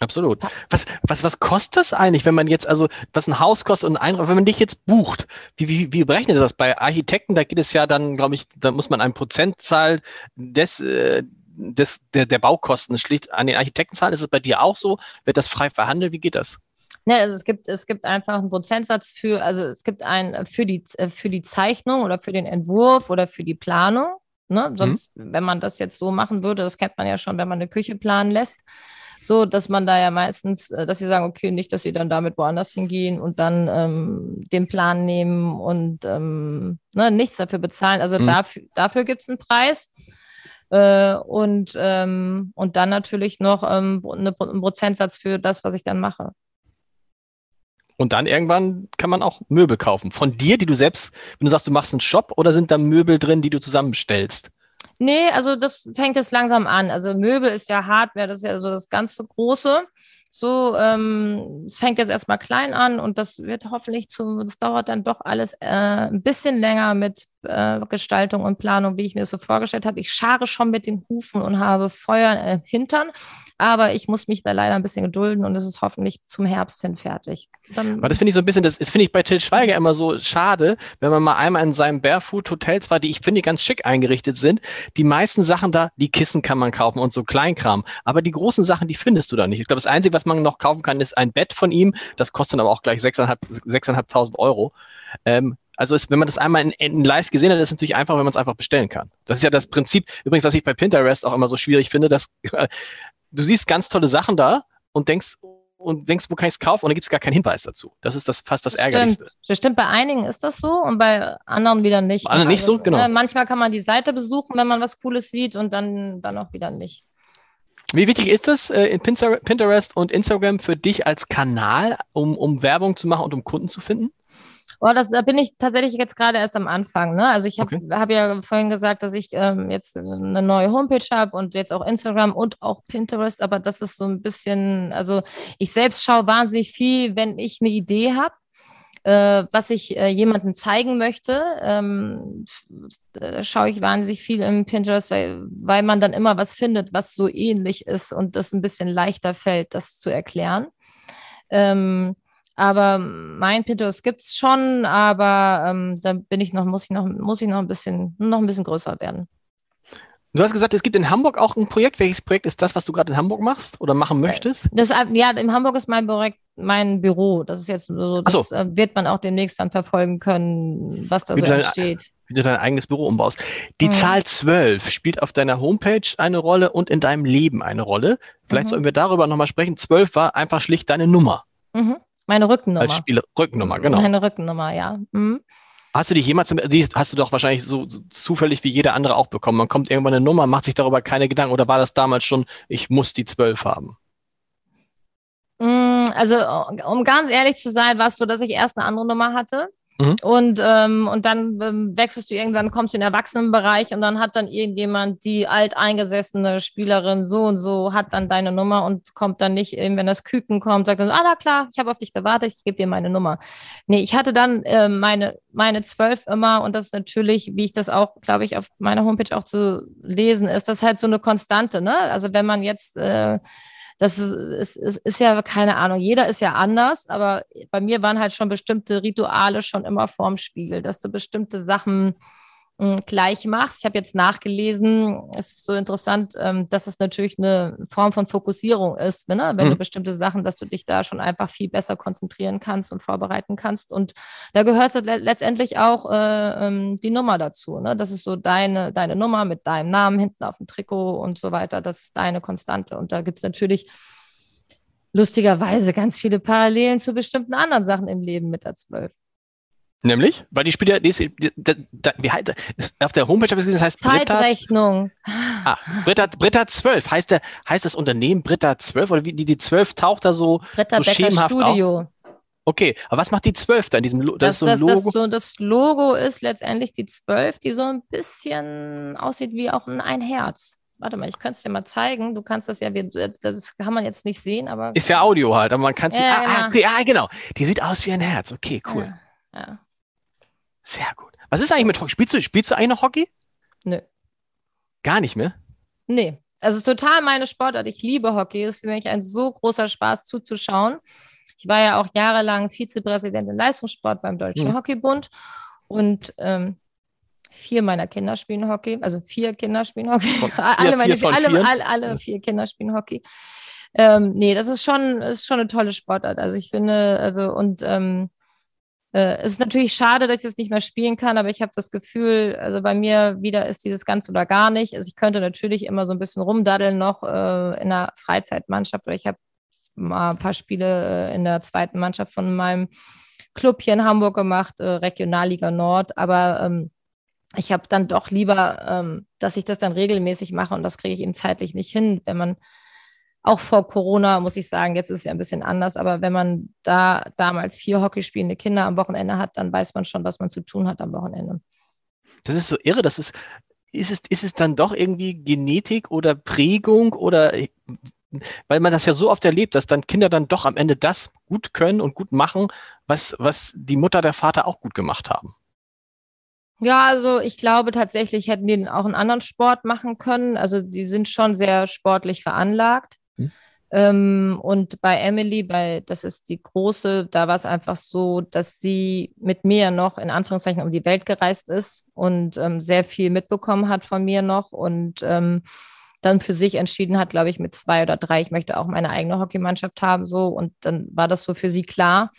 Absolut. Was, was, was kostet das eigentlich, wenn man jetzt, also was ein Haus kostet und ein Einraum, wenn man dich jetzt bucht, wie, wie, wie berechnet das? Bei Architekten, da geht es ja dann, glaube ich, da muss man eine Prozentzahl des, äh, des, der, der Baukosten schlicht an den Architekten zahlen. Ist es bei dir auch so? Wird das frei verhandelt? Wie geht das? Ne, also es gibt, es gibt einfach einen Prozentsatz für, also es gibt einen für die, für die Zeichnung oder für den Entwurf oder für die Planung. Ne? Sonst, mhm. wenn man das jetzt so machen würde, das kennt man ja schon, wenn man eine Küche planen lässt, so, dass man da ja meistens, äh, dass sie sagen, okay, nicht, dass sie dann damit woanders hingehen und dann ähm, den Plan nehmen und ähm, ne, nichts dafür bezahlen. Also mhm. dafür, dafür gibt es einen Preis. Äh, und, ähm, und dann natürlich noch ähm, eine, einen Prozentsatz für das, was ich dann mache. Und dann irgendwann kann man auch Möbel kaufen. Von dir, die du selbst, wenn du sagst, du machst einen Shop, oder sind da Möbel drin, die du zusammenstellst? Nee, also das fängt jetzt langsam an. Also Möbel ist ja Hardware, das ist ja so das ganze Große. So, ähm, es fängt jetzt erstmal klein an und das wird hoffentlich zu, das dauert dann doch alles äh, ein bisschen länger mit äh, Gestaltung und Planung, wie ich mir das so vorgestellt habe. Ich schare schon mit den Hufen und habe Feuer im Hintern, aber ich muss mich da leider ein bisschen gedulden und es ist hoffentlich zum Herbst hin fertig. Dann aber das finde ich so ein bisschen, das finde ich bei Till Schweiger immer so schade, wenn man mal einmal in seinem Barefoot Hotels war, die ich finde ganz schick eingerichtet sind. Die meisten Sachen da, die Kissen kann man kaufen und so Kleinkram. Aber die großen Sachen, die findest du da nicht. Ich glaube, das Einzige, was man noch kaufen kann, ist ein Bett von ihm. Das kostet dann aber auch gleich 6.500 Euro. Ähm, also ist, wenn man das einmal in, in live gesehen hat, ist es natürlich einfach, wenn man es einfach bestellen kann. Das ist ja das Prinzip, übrigens, was ich bei Pinterest auch immer so schwierig finde, dass *laughs* du siehst ganz tolle Sachen da und denkst, und denkst, wo kann ich es kaufen? Und dann gibt es gar keinen Hinweis dazu. Das ist das fast das Ärgerlichste. Stimmt. das stimmt, bei einigen ist das so und bei anderen wieder nicht. Bei anderen nicht also, so, genau. Äh, manchmal kann man die Seite besuchen, wenn man was Cooles sieht und dann, dann auch wieder nicht. Wie wichtig ist das äh, in Pinterest und Instagram für dich als Kanal, um, um Werbung zu machen und um Kunden zu finden? Oh, das, da bin ich tatsächlich jetzt gerade erst am Anfang. Ne? Also ich habe okay. hab ja vorhin gesagt, dass ich ähm, jetzt eine neue Homepage habe und jetzt auch Instagram und auch Pinterest, aber das ist so ein bisschen, also ich selbst schaue wahnsinnig viel, wenn ich eine Idee habe äh, was ich äh, jemandem zeigen möchte, ähm, schaue ich wahnsinnig viel im Pinterest, weil, weil man dann immer was findet, was so ähnlich ist und das ein bisschen leichter fällt, das zu erklären. Ähm, aber mein Pinterest gibt es schon, aber ähm, da bin ich noch, muss ich noch, muss ich noch ein bisschen, noch ein bisschen größer werden. Du hast gesagt, es gibt in Hamburg auch ein Projekt. Welches Projekt ist das, was du gerade in Hamburg machst oder machen möchtest? Das, ja, in Hamburg ist mein Projekt mein Büro. Das ist jetzt so, das so. Äh, wird man auch demnächst dann verfolgen können, was da wie so entsteht. wie du dein eigenes Büro umbaust. Die mhm. Zahl 12 spielt auf deiner Homepage eine Rolle und in deinem Leben eine Rolle. Vielleicht mhm. sollten wir darüber nochmal sprechen. 12 war einfach schlicht deine Nummer. Mhm. Meine Rückennummer. Als Spieler, Rückennummer, genau. Meine Rückennummer, ja. Mhm. Hast du dich jemals, die hast du doch wahrscheinlich so, zufällig wie jeder andere auch bekommen. Man kommt irgendwann eine Nummer, macht sich darüber keine Gedanken oder war das damals schon, ich muss die 12 haben? Mm, also, um ganz ehrlich zu sein, war es so, dass ich erst eine andere Nummer hatte. Mhm. Und, ähm, und dann ähm, wechselst du irgendwann, kommst du in den Erwachsenenbereich und dann hat dann irgendjemand, die alteingesessene Spielerin so und so, hat dann deine Nummer und kommt dann nicht, eben, wenn das Küken kommt, sagt dann, ah, na klar, ich habe auf dich gewartet, ich gebe dir meine Nummer. Nee, ich hatte dann äh, meine, meine zwölf immer und das ist natürlich, wie ich das auch, glaube ich, auf meiner Homepage auch zu lesen ist, das halt so eine Konstante, ne? Also wenn man jetzt äh, das ist, ist, ist ja keine Ahnung, jeder ist ja anders, aber bei mir waren halt schon bestimmte Rituale schon immer vorm Spiegel, dass du bestimmte Sachen gleich machst. Ich habe jetzt nachgelesen, es ist so interessant, ähm, dass es natürlich eine Form von Fokussierung ist, ne? wenn mhm. du bestimmte Sachen, dass du dich da schon einfach viel besser konzentrieren kannst und vorbereiten kannst. Und da gehört letztendlich auch äh, ähm, die Nummer dazu. Ne? Das ist so deine, deine Nummer mit deinem Namen hinten auf dem Trikot und so weiter. Das ist deine Konstante. Und da gibt es natürlich lustigerweise ganz viele Parallelen zu bestimmten anderen Sachen im Leben mit der Zwölf. Nämlich? Weil die Spieler, die, die, die, die, wie heißt, auf der Homepage habe ich gesehen, das heißt Zeitrechnung. Britta, ah, Britta, Britta 12. Heißt, der, heißt das Unternehmen Britta 12 oder wie die, die 12 taucht da so, Britta so schemenhaft Studio. Auf? Okay, aber was macht die 12 da in diesem das, das, ist so ein Logo? Das, so, das Logo ist letztendlich die 12, die so ein bisschen aussieht wie auch ein, ein Herz. Warte mal, ich könnte es dir mal zeigen. Du kannst das ja, das kann man jetzt nicht sehen, aber. Ist ja Audio halt, aber man kann es. Ja, ah, genau. Ah, okay, ah, genau. Die sieht aus wie ein Herz. Okay, cool. Ja, ja. Sehr gut. Was ist eigentlich mit Hockey? Spielst du, spielst du eigentlich noch Hockey? Nö. Gar nicht mehr? Nee. Also es ist total meine Sportart. Ich liebe Hockey. Es ist für mich ein so großer Spaß zuzuschauen. Ich war ja auch jahrelang Vizepräsident im Leistungssport beim Deutschen mhm. Hockeybund und ähm, vier meiner Kinder spielen Hockey, also vier Kinder spielen Hockey. Von, *laughs* alle, meine, vier alle, alle, alle, vier Kinder spielen Hockey. Ähm, nee, das ist schon, ist schon eine tolle Sportart. Also ich finde, also und ähm, äh, es ist natürlich schade, dass ich jetzt nicht mehr spielen kann, aber ich habe das Gefühl, also bei mir wieder ist dieses ganz oder gar nicht. Also ich könnte natürlich immer so ein bisschen rumdaddeln noch äh, in der Freizeitmannschaft, weil ich habe mal ein paar Spiele äh, in der zweiten Mannschaft von meinem Club hier in Hamburg gemacht, äh, Regionalliga Nord, aber ähm, ich habe dann doch lieber, ähm, dass ich das dann regelmäßig mache und das kriege ich eben zeitlich nicht hin, wenn man auch vor Corona, muss ich sagen, jetzt ist es ja ein bisschen anders, aber wenn man da damals vier Hockey spielende Kinder am Wochenende hat, dann weiß man schon, was man zu tun hat am Wochenende. Das ist so irre, das ist, ist es, ist es dann doch irgendwie Genetik oder Prägung oder weil man das ja so oft erlebt, dass dann Kinder dann doch am Ende das gut können und gut machen, was, was die Mutter, der Vater auch gut gemacht haben. Ja, also ich glaube tatsächlich hätten die auch einen anderen Sport machen können. Also die sind schon sehr sportlich veranlagt. Ähm, und bei Emily, bei, das ist die große, da war es einfach so, dass sie mit mir noch in Anführungszeichen um die Welt gereist ist und ähm, sehr viel mitbekommen hat von mir noch und ähm, dann für sich entschieden hat, glaube ich, mit zwei oder drei, ich möchte auch meine eigene Hockeymannschaft haben, so. Und dann war das so für sie klar.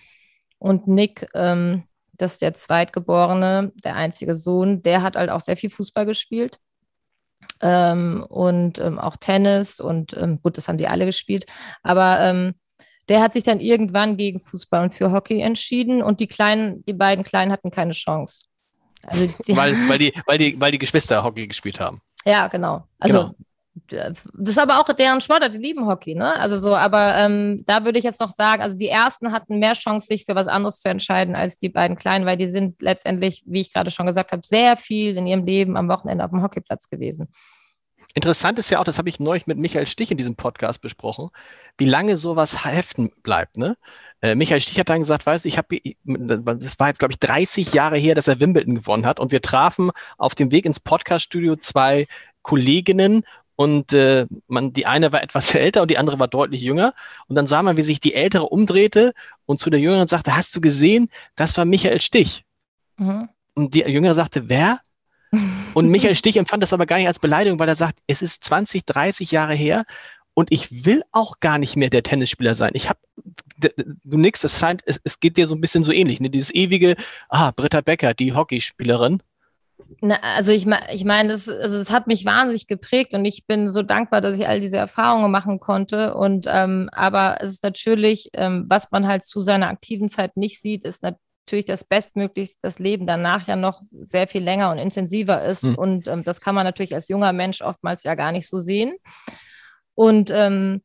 Und Nick, ähm, das ist der Zweitgeborene, der einzige Sohn, der hat halt auch sehr viel Fußball gespielt ähm, und ähm, auch Tennis und ähm, gut, das haben die alle gespielt. Aber ähm, der hat sich dann irgendwann gegen Fußball und für Hockey entschieden und die kleinen, die beiden Kleinen hatten keine Chance. Also weil, weil, die, weil, die, weil die Geschwister Hockey gespielt haben. Ja, genau. Also genau das ist aber auch deren Sportart, die lieben Hockey, ne? Also so, aber ähm, da würde ich jetzt noch sagen, also die ersten hatten mehr Chance, sich für was anderes zu entscheiden als die beiden Kleinen, weil die sind letztendlich, wie ich gerade schon gesagt habe, sehr viel in ihrem Leben am Wochenende auf dem Hockeyplatz gewesen. Interessant ist ja auch, das habe ich neulich mit Michael Stich in diesem Podcast besprochen, wie lange sowas heften bleibt, ne? Äh, Michael Stich hat dann gesagt, weißt du, ich habe, das war jetzt, glaube ich, 30 Jahre her, dass er Wimbledon gewonnen hat und wir trafen auf dem Weg ins Podcaststudio zwei Kolleginnen und äh, man, die eine war etwas *laughs* älter und die andere war deutlich jünger. Und dann sah man, wie sich die Ältere umdrehte und zu der Jüngeren sagte, hast du gesehen, das war Michael Stich. Mhm. Und die Jüngere sagte, wer? *laughs* Und Michael Stich empfand das aber gar nicht als Beleidigung, weil er sagt, es ist 20, 30 Jahre her und ich will auch gar nicht mehr der Tennisspieler sein. Ich habe, du nix, es scheint, es, es geht dir so ein bisschen so ähnlich, ne? dieses ewige, ah, Britta Becker, die Hockeyspielerin. Na, also ich, ich meine, das, also das hat mich wahnsinnig geprägt und ich bin so dankbar, dass ich all diese Erfahrungen machen konnte. Und ähm, aber es ist natürlich, ähm, was man halt zu seiner aktiven Zeit nicht sieht, ist natürlich das bestmöglichst das Leben danach ja noch sehr viel länger und intensiver ist. Mhm. Und ähm, das kann man natürlich als junger Mensch oftmals ja gar nicht so sehen. Und ähm,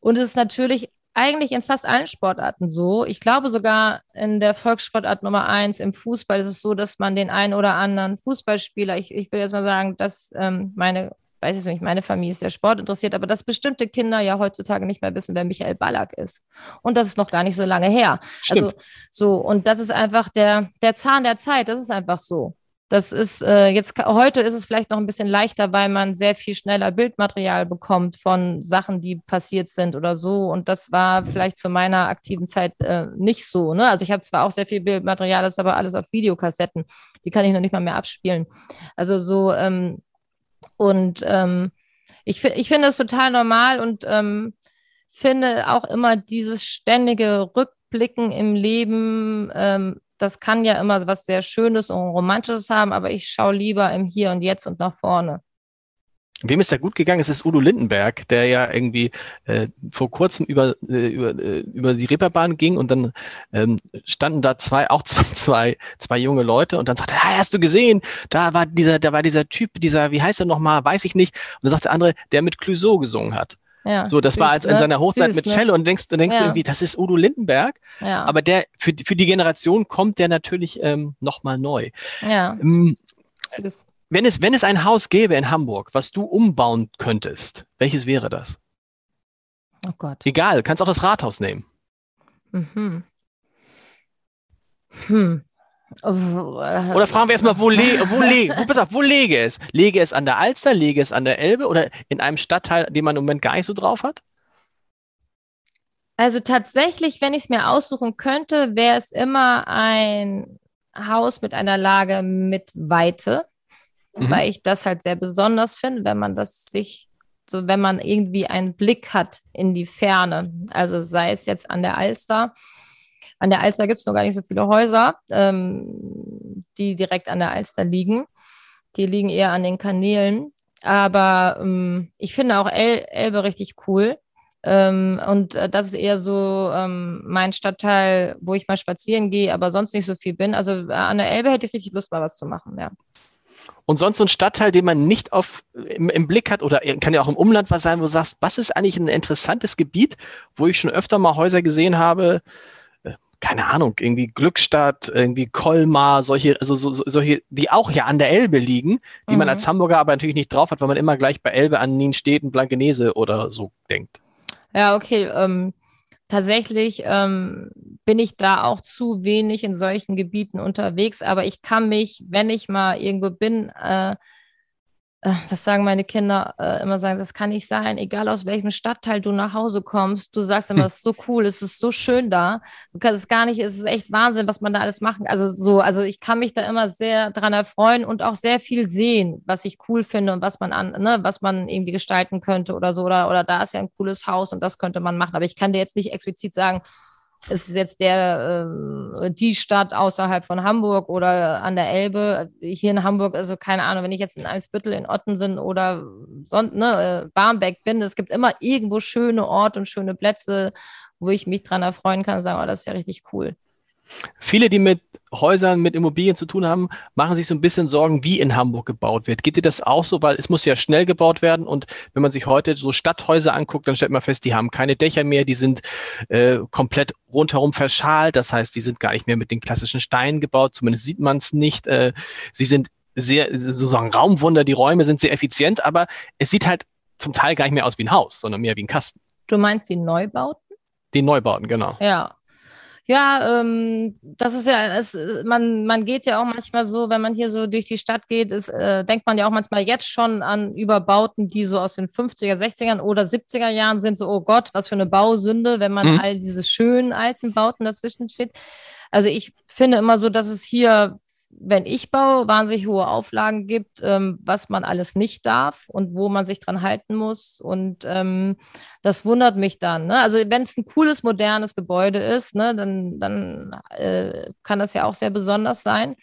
und es ist natürlich eigentlich in fast allen Sportarten so. Ich glaube sogar in der Volkssportart Nummer eins, im Fußball ist es so, dass man den einen oder anderen Fußballspieler, ich, ich will jetzt mal sagen, dass ähm, meine, weiß ich nicht, meine Familie ist sehr Sport interessiert, aber dass bestimmte Kinder ja heutzutage nicht mehr wissen, wer Michael Ballack ist. Und das ist noch gar nicht so lange her. Stimmt. Also so, und das ist einfach der, der Zahn der Zeit, das ist einfach so. Das ist äh, jetzt heute ist es vielleicht noch ein bisschen leichter, weil man sehr viel schneller Bildmaterial bekommt von Sachen, die passiert sind oder so. Und das war vielleicht zu meiner aktiven Zeit äh, nicht so. Ne? Also ich habe zwar auch sehr viel Bildmaterial, das ist aber alles auf Videokassetten. Die kann ich noch nicht mal mehr abspielen. Also so ähm, und ähm, ich, ich finde das total normal und ähm, finde auch immer dieses ständige Rückblicken im Leben ähm, das kann ja immer was sehr Schönes und Romantisches haben, aber ich schaue lieber im Hier und Jetzt und nach vorne. Wem ist da gut gegangen? Es ist Udo Lindenberg, der ja irgendwie äh, vor kurzem über, äh, über, äh, über die Reeperbahn ging und dann ähm, standen da zwei, auch zwei, *laughs* zwei junge Leute und dann sagte er, hast du gesehen, da war dieser, da war dieser Typ, dieser, wie heißt er nochmal, weiß ich nicht. Und dann sagte der andere, der mit Clouseau gesungen hat. Ja, so, das süß, war als in ne? seiner Hochzeit süß, mit ne? Cello und denkst, du denkst ja. irgendwie, das ist Udo Lindenberg. Ja. Aber der, für, für die Generation kommt der natürlich ähm, nochmal neu. Ja. Ähm, wenn es, wenn es ein Haus gäbe in Hamburg, was du umbauen könntest, welches wäre das? Oh Gott. Egal, kannst auch das Rathaus nehmen. Mhm. Hm. Oder fragen wir erstmal, wo, le wo, le wo, auf, wo lege es? Lege es an der Alster, lege es an der Elbe oder in einem Stadtteil, den man im Moment gar nicht so drauf hat? Also tatsächlich, wenn ich es mir aussuchen könnte, wäre es immer ein Haus mit einer Lage mit Weite, mhm. weil ich das halt sehr besonders finde, wenn man das sich, so wenn man irgendwie einen Blick hat in die Ferne. Also sei es jetzt an der Alster an der Alster gibt es noch gar nicht so viele Häuser, ähm, die direkt an der Alster liegen. Die liegen eher an den Kanälen. Aber ähm, ich finde auch El Elbe richtig cool. Ähm, und äh, das ist eher so ähm, mein Stadtteil, wo ich mal spazieren gehe, aber sonst nicht so viel bin. Also äh, an der Elbe hätte ich richtig Lust, mal was zu machen, ja. Und sonst so ein Stadtteil, den man nicht auf, im, im, Blick hat oder kann ja auch im Umland was sein, wo du sagst, was ist eigentlich ein interessantes Gebiet, wo ich schon öfter mal Häuser gesehen habe, keine Ahnung, irgendwie Glückstadt, irgendwie Colmar, solche, also so, solche, die auch ja an der Elbe liegen, die mhm. man als Hamburger aber natürlich nicht drauf hat, weil man immer gleich bei Elbe an Nienstedten, Blankenese oder so denkt. Ja, okay. Ähm, tatsächlich ähm, bin ich da auch zu wenig in solchen Gebieten unterwegs, aber ich kann mich, wenn ich mal irgendwo bin, äh, äh, was sagen meine Kinder äh, immer sagen, das kann nicht sein, egal aus welchem Stadtteil du nach Hause kommst, du sagst immer, es ist so cool, es ist so schön da. Du kannst es gar nicht, es ist echt Wahnsinn, was man da alles machen. Also so, also ich kann mich da immer sehr dran erfreuen und auch sehr viel sehen, was ich cool finde und was man an, ne, was man irgendwie gestalten könnte oder so. Oder, oder da ist ja ein cooles Haus und das könnte man machen. Aber ich kann dir jetzt nicht explizit sagen, es ist jetzt der, äh, die Stadt außerhalb von Hamburg oder an der Elbe. Hier in Hamburg, also keine Ahnung, wenn ich jetzt in Eimsbüttel, in Ottensen oder sonst, ne, äh, Barmbek bin, es gibt immer irgendwo schöne Orte und schöne Plätze, wo ich mich dran erfreuen kann und sagen, oh, das ist ja richtig cool. Viele, die mit Häusern, mit Immobilien zu tun haben, machen sich so ein bisschen Sorgen, wie in Hamburg gebaut wird. Geht dir das auch so? Weil es muss ja schnell gebaut werden und wenn man sich heute so Stadthäuser anguckt, dann stellt man fest, die haben keine Dächer mehr, die sind äh, komplett rundherum verschalt. Das heißt, die sind gar nicht mehr mit den klassischen Steinen gebaut, zumindest sieht man es nicht. Äh, sie sind sehr, sozusagen Raumwunder, die Räume sind sehr effizient, aber es sieht halt zum Teil gar nicht mehr aus wie ein Haus, sondern mehr wie ein Kasten. Du meinst die Neubauten? Die Neubauten, genau. Ja, ja, ähm, das ist ja, es, man, man geht ja auch manchmal so, wenn man hier so durch die Stadt geht, ist, äh, denkt man ja auch manchmal jetzt schon an Überbauten, die so aus den 50er, 60er oder 70er Jahren sind, so, oh Gott, was für eine Bausünde, wenn man mhm. all diese schönen alten Bauten dazwischen steht. Also ich finde immer so, dass es hier wenn ich baue, wahnsinnig hohe Auflagen gibt, ähm, was man alles nicht darf und wo man sich dran halten muss. Und ähm, das wundert mich dann. Ne? Also wenn es ein cooles, modernes Gebäude ist, ne, dann, dann äh, kann das ja auch sehr besonders sein.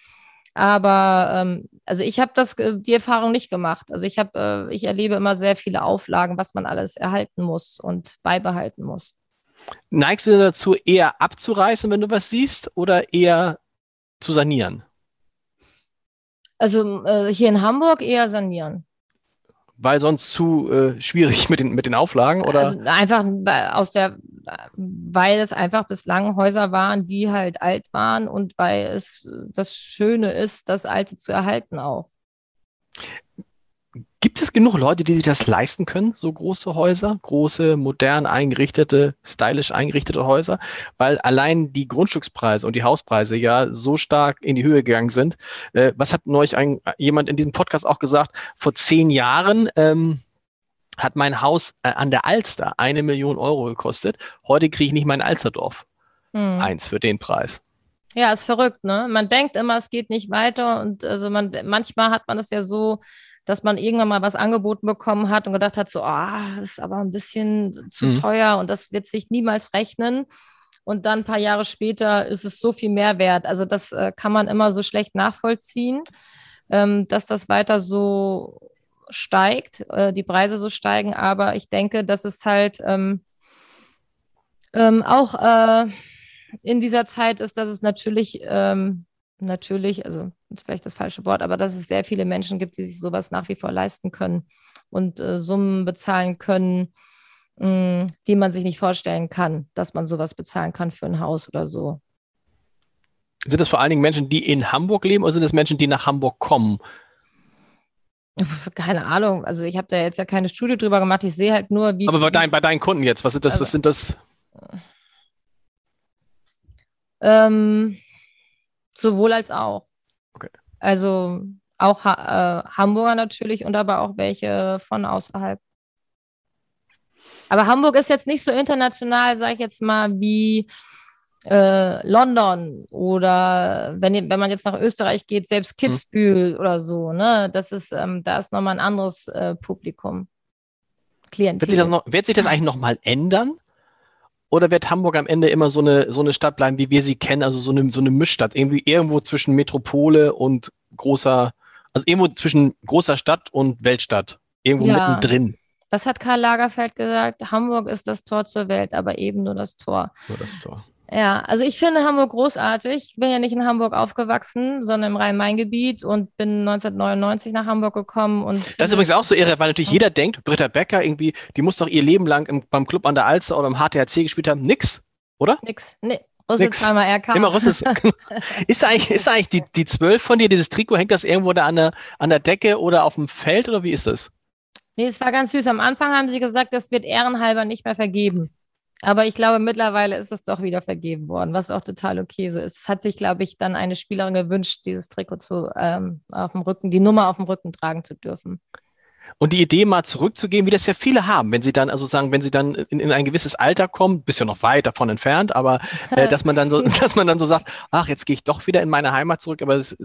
Aber ähm, also ich habe das äh, die Erfahrung nicht gemacht. Also ich habe, äh, ich erlebe immer sehr viele Auflagen, was man alles erhalten muss und beibehalten muss. Neigst du dazu, eher abzureißen, wenn du was siehst, oder eher zu sanieren? Also äh, hier in Hamburg eher sanieren. Weil sonst zu äh, schwierig mit den, mit den Auflagen oder? Also einfach aus der, weil es einfach bislang Häuser waren, die halt alt waren und weil es das Schöne ist, das Alte zu erhalten auch. Gibt es genug Leute, die sich das leisten können, so große Häuser, große, modern eingerichtete, stylisch eingerichtete Häuser? Weil allein die Grundstückspreise und die Hauspreise ja so stark in die Höhe gegangen sind. Äh, was hat neulich ein, jemand in diesem Podcast auch gesagt? Vor zehn Jahren ähm, hat mein Haus äh, an der Alster eine Million Euro gekostet. Heute kriege ich nicht mein Alsterdorf. Hm. Eins für den Preis. Ja, ist verrückt, ne? Man denkt immer, es geht nicht weiter und also man manchmal hat man es ja so, dass man irgendwann mal was angeboten bekommen hat und gedacht hat, so, ah, das ist aber ein bisschen zu mhm. teuer und das wird sich niemals rechnen. Und dann ein paar Jahre später ist es so viel mehr wert. Also das äh, kann man immer so schlecht nachvollziehen, ähm, dass das weiter so steigt, äh, die Preise so steigen. Aber ich denke, dass es halt ähm, ähm, auch äh, in dieser Zeit ist, dass es natürlich, ähm, natürlich, also ist vielleicht das falsche Wort, aber dass es sehr viele Menschen gibt, die sich sowas nach wie vor leisten können und äh, Summen bezahlen können, mh, mm, die man sich nicht vorstellen kann, dass man sowas bezahlen kann für ein Haus oder so. Sind das vor allen Dingen Menschen, die in Hamburg leben oder sind das Menschen, die nach Hamburg kommen? Keine Ahnung. Also ich habe da jetzt ja keine Studie drüber gemacht. Ich sehe halt nur, wie. Aber bei, dein, bei deinen Kunden jetzt, was sind das? Also, was sind das? Ähm, sowohl als auch. Okay. Also auch ha äh, Hamburger natürlich und aber auch welche von außerhalb. Aber Hamburg ist jetzt nicht so international, sage ich jetzt mal, wie äh, London oder wenn, wenn man jetzt nach Österreich geht, selbst hm. Kitzbühel hm. oder so. Ne? Das ist, ähm, da ist nochmal ein anderes äh, Publikum. Klientel. Wird sich das, noch, wird sich das eigentlich nochmal ändern? Oder wird Hamburg am Ende immer so eine, so eine Stadt bleiben, wie wir sie kennen, also so eine, so eine Mischstadt, irgendwie irgendwo zwischen Metropole und großer, also irgendwo zwischen großer Stadt und Weltstadt, irgendwo ja, mittendrin. Das hat Karl Lagerfeld gesagt, Hamburg ist das Tor zur Welt, aber eben nur das Tor. Nur das Tor. Ja, also ich finde Hamburg großartig. Ich bin ja nicht in Hamburg aufgewachsen, sondern im Rhein-Main-Gebiet und bin 1999 nach Hamburg gekommen. Und das ist übrigens auch so irre, weil natürlich jeder denkt, Britta Becker irgendwie, die muss doch ihr Leben lang im, beim Club an der Alster oder im HTHC gespielt haben. Nix, oder? Nix, nee. Russell zweimal RK. Immer Russell. *laughs* ist eigentlich, ist eigentlich die, die 12 von dir, dieses Trikot, hängt das irgendwo da an der, an der Decke oder auf dem Feld oder wie ist das? Nee, es war ganz süß. Am Anfang haben sie gesagt, das wird ehrenhalber nicht mehr vergeben. Aber ich glaube, mittlerweile ist es doch wieder vergeben worden, was auch total okay so ist. Es hat sich, glaube ich, dann eine Spielerin gewünscht, dieses Trikot zu, ähm, auf dem Rücken, die Nummer auf dem Rücken tragen zu dürfen. Und die Idee mal zurückzugehen, wie das ja viele haben, wenn sie dann, also sagen, wenn sie dann in, in ein gewisses Alter kommen, bist ja noch weit davon entfernt, aber äh, dass man dann so, *laughs* dass man dann so sagt, ach, jetzt gehe ich doch wieder in meine Heimat zurück, aber es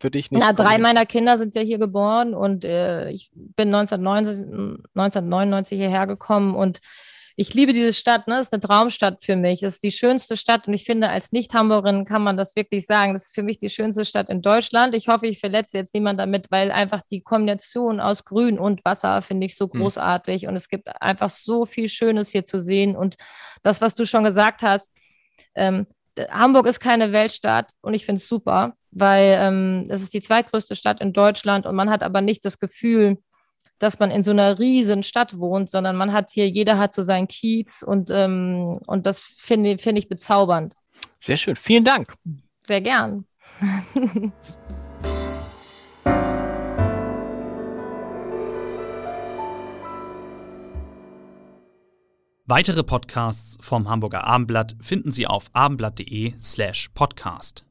für dich nicht. Na, drei meiner Kinder sind ja hier geboren und äh, ich bin 1999, 1999 hierher gekommen und ich liebe diese Stadt, ne? Ist eine Traumstadt für mich. Es ist die schönste Stadt und ich finde, als Nicht-Hamburgerin kann man das wirklich sagen. Das ist für mich die schönste Stadt in Deutschland. Ich hoffe, ich verletze jetzt niemand damit, weil einfach die Kombination aus Grün und Wasser finde ich so hm. großartig und es gibt einfach so viel Schönes hier zu sehen und das, was du schon gesagt hast, ähm, Hamburg ist keine Weltstadt und ich finde es super, weil ähm, es ist die zweitgrößte Stadt in Deutschland und man hat aber nicht das Gefühl, dass man in so einer riesen Stadt wohnt, sondern man hat hier, jeder hat so seinen Kiez und, ähm, und das finde find ich bezaubernd. Sehr schön. Vielen Dank. Sehr gern. *laughs* Weitere Podcasts vom Hamburger Abendblatt finden Sie auf abendblatt.de slash podcast.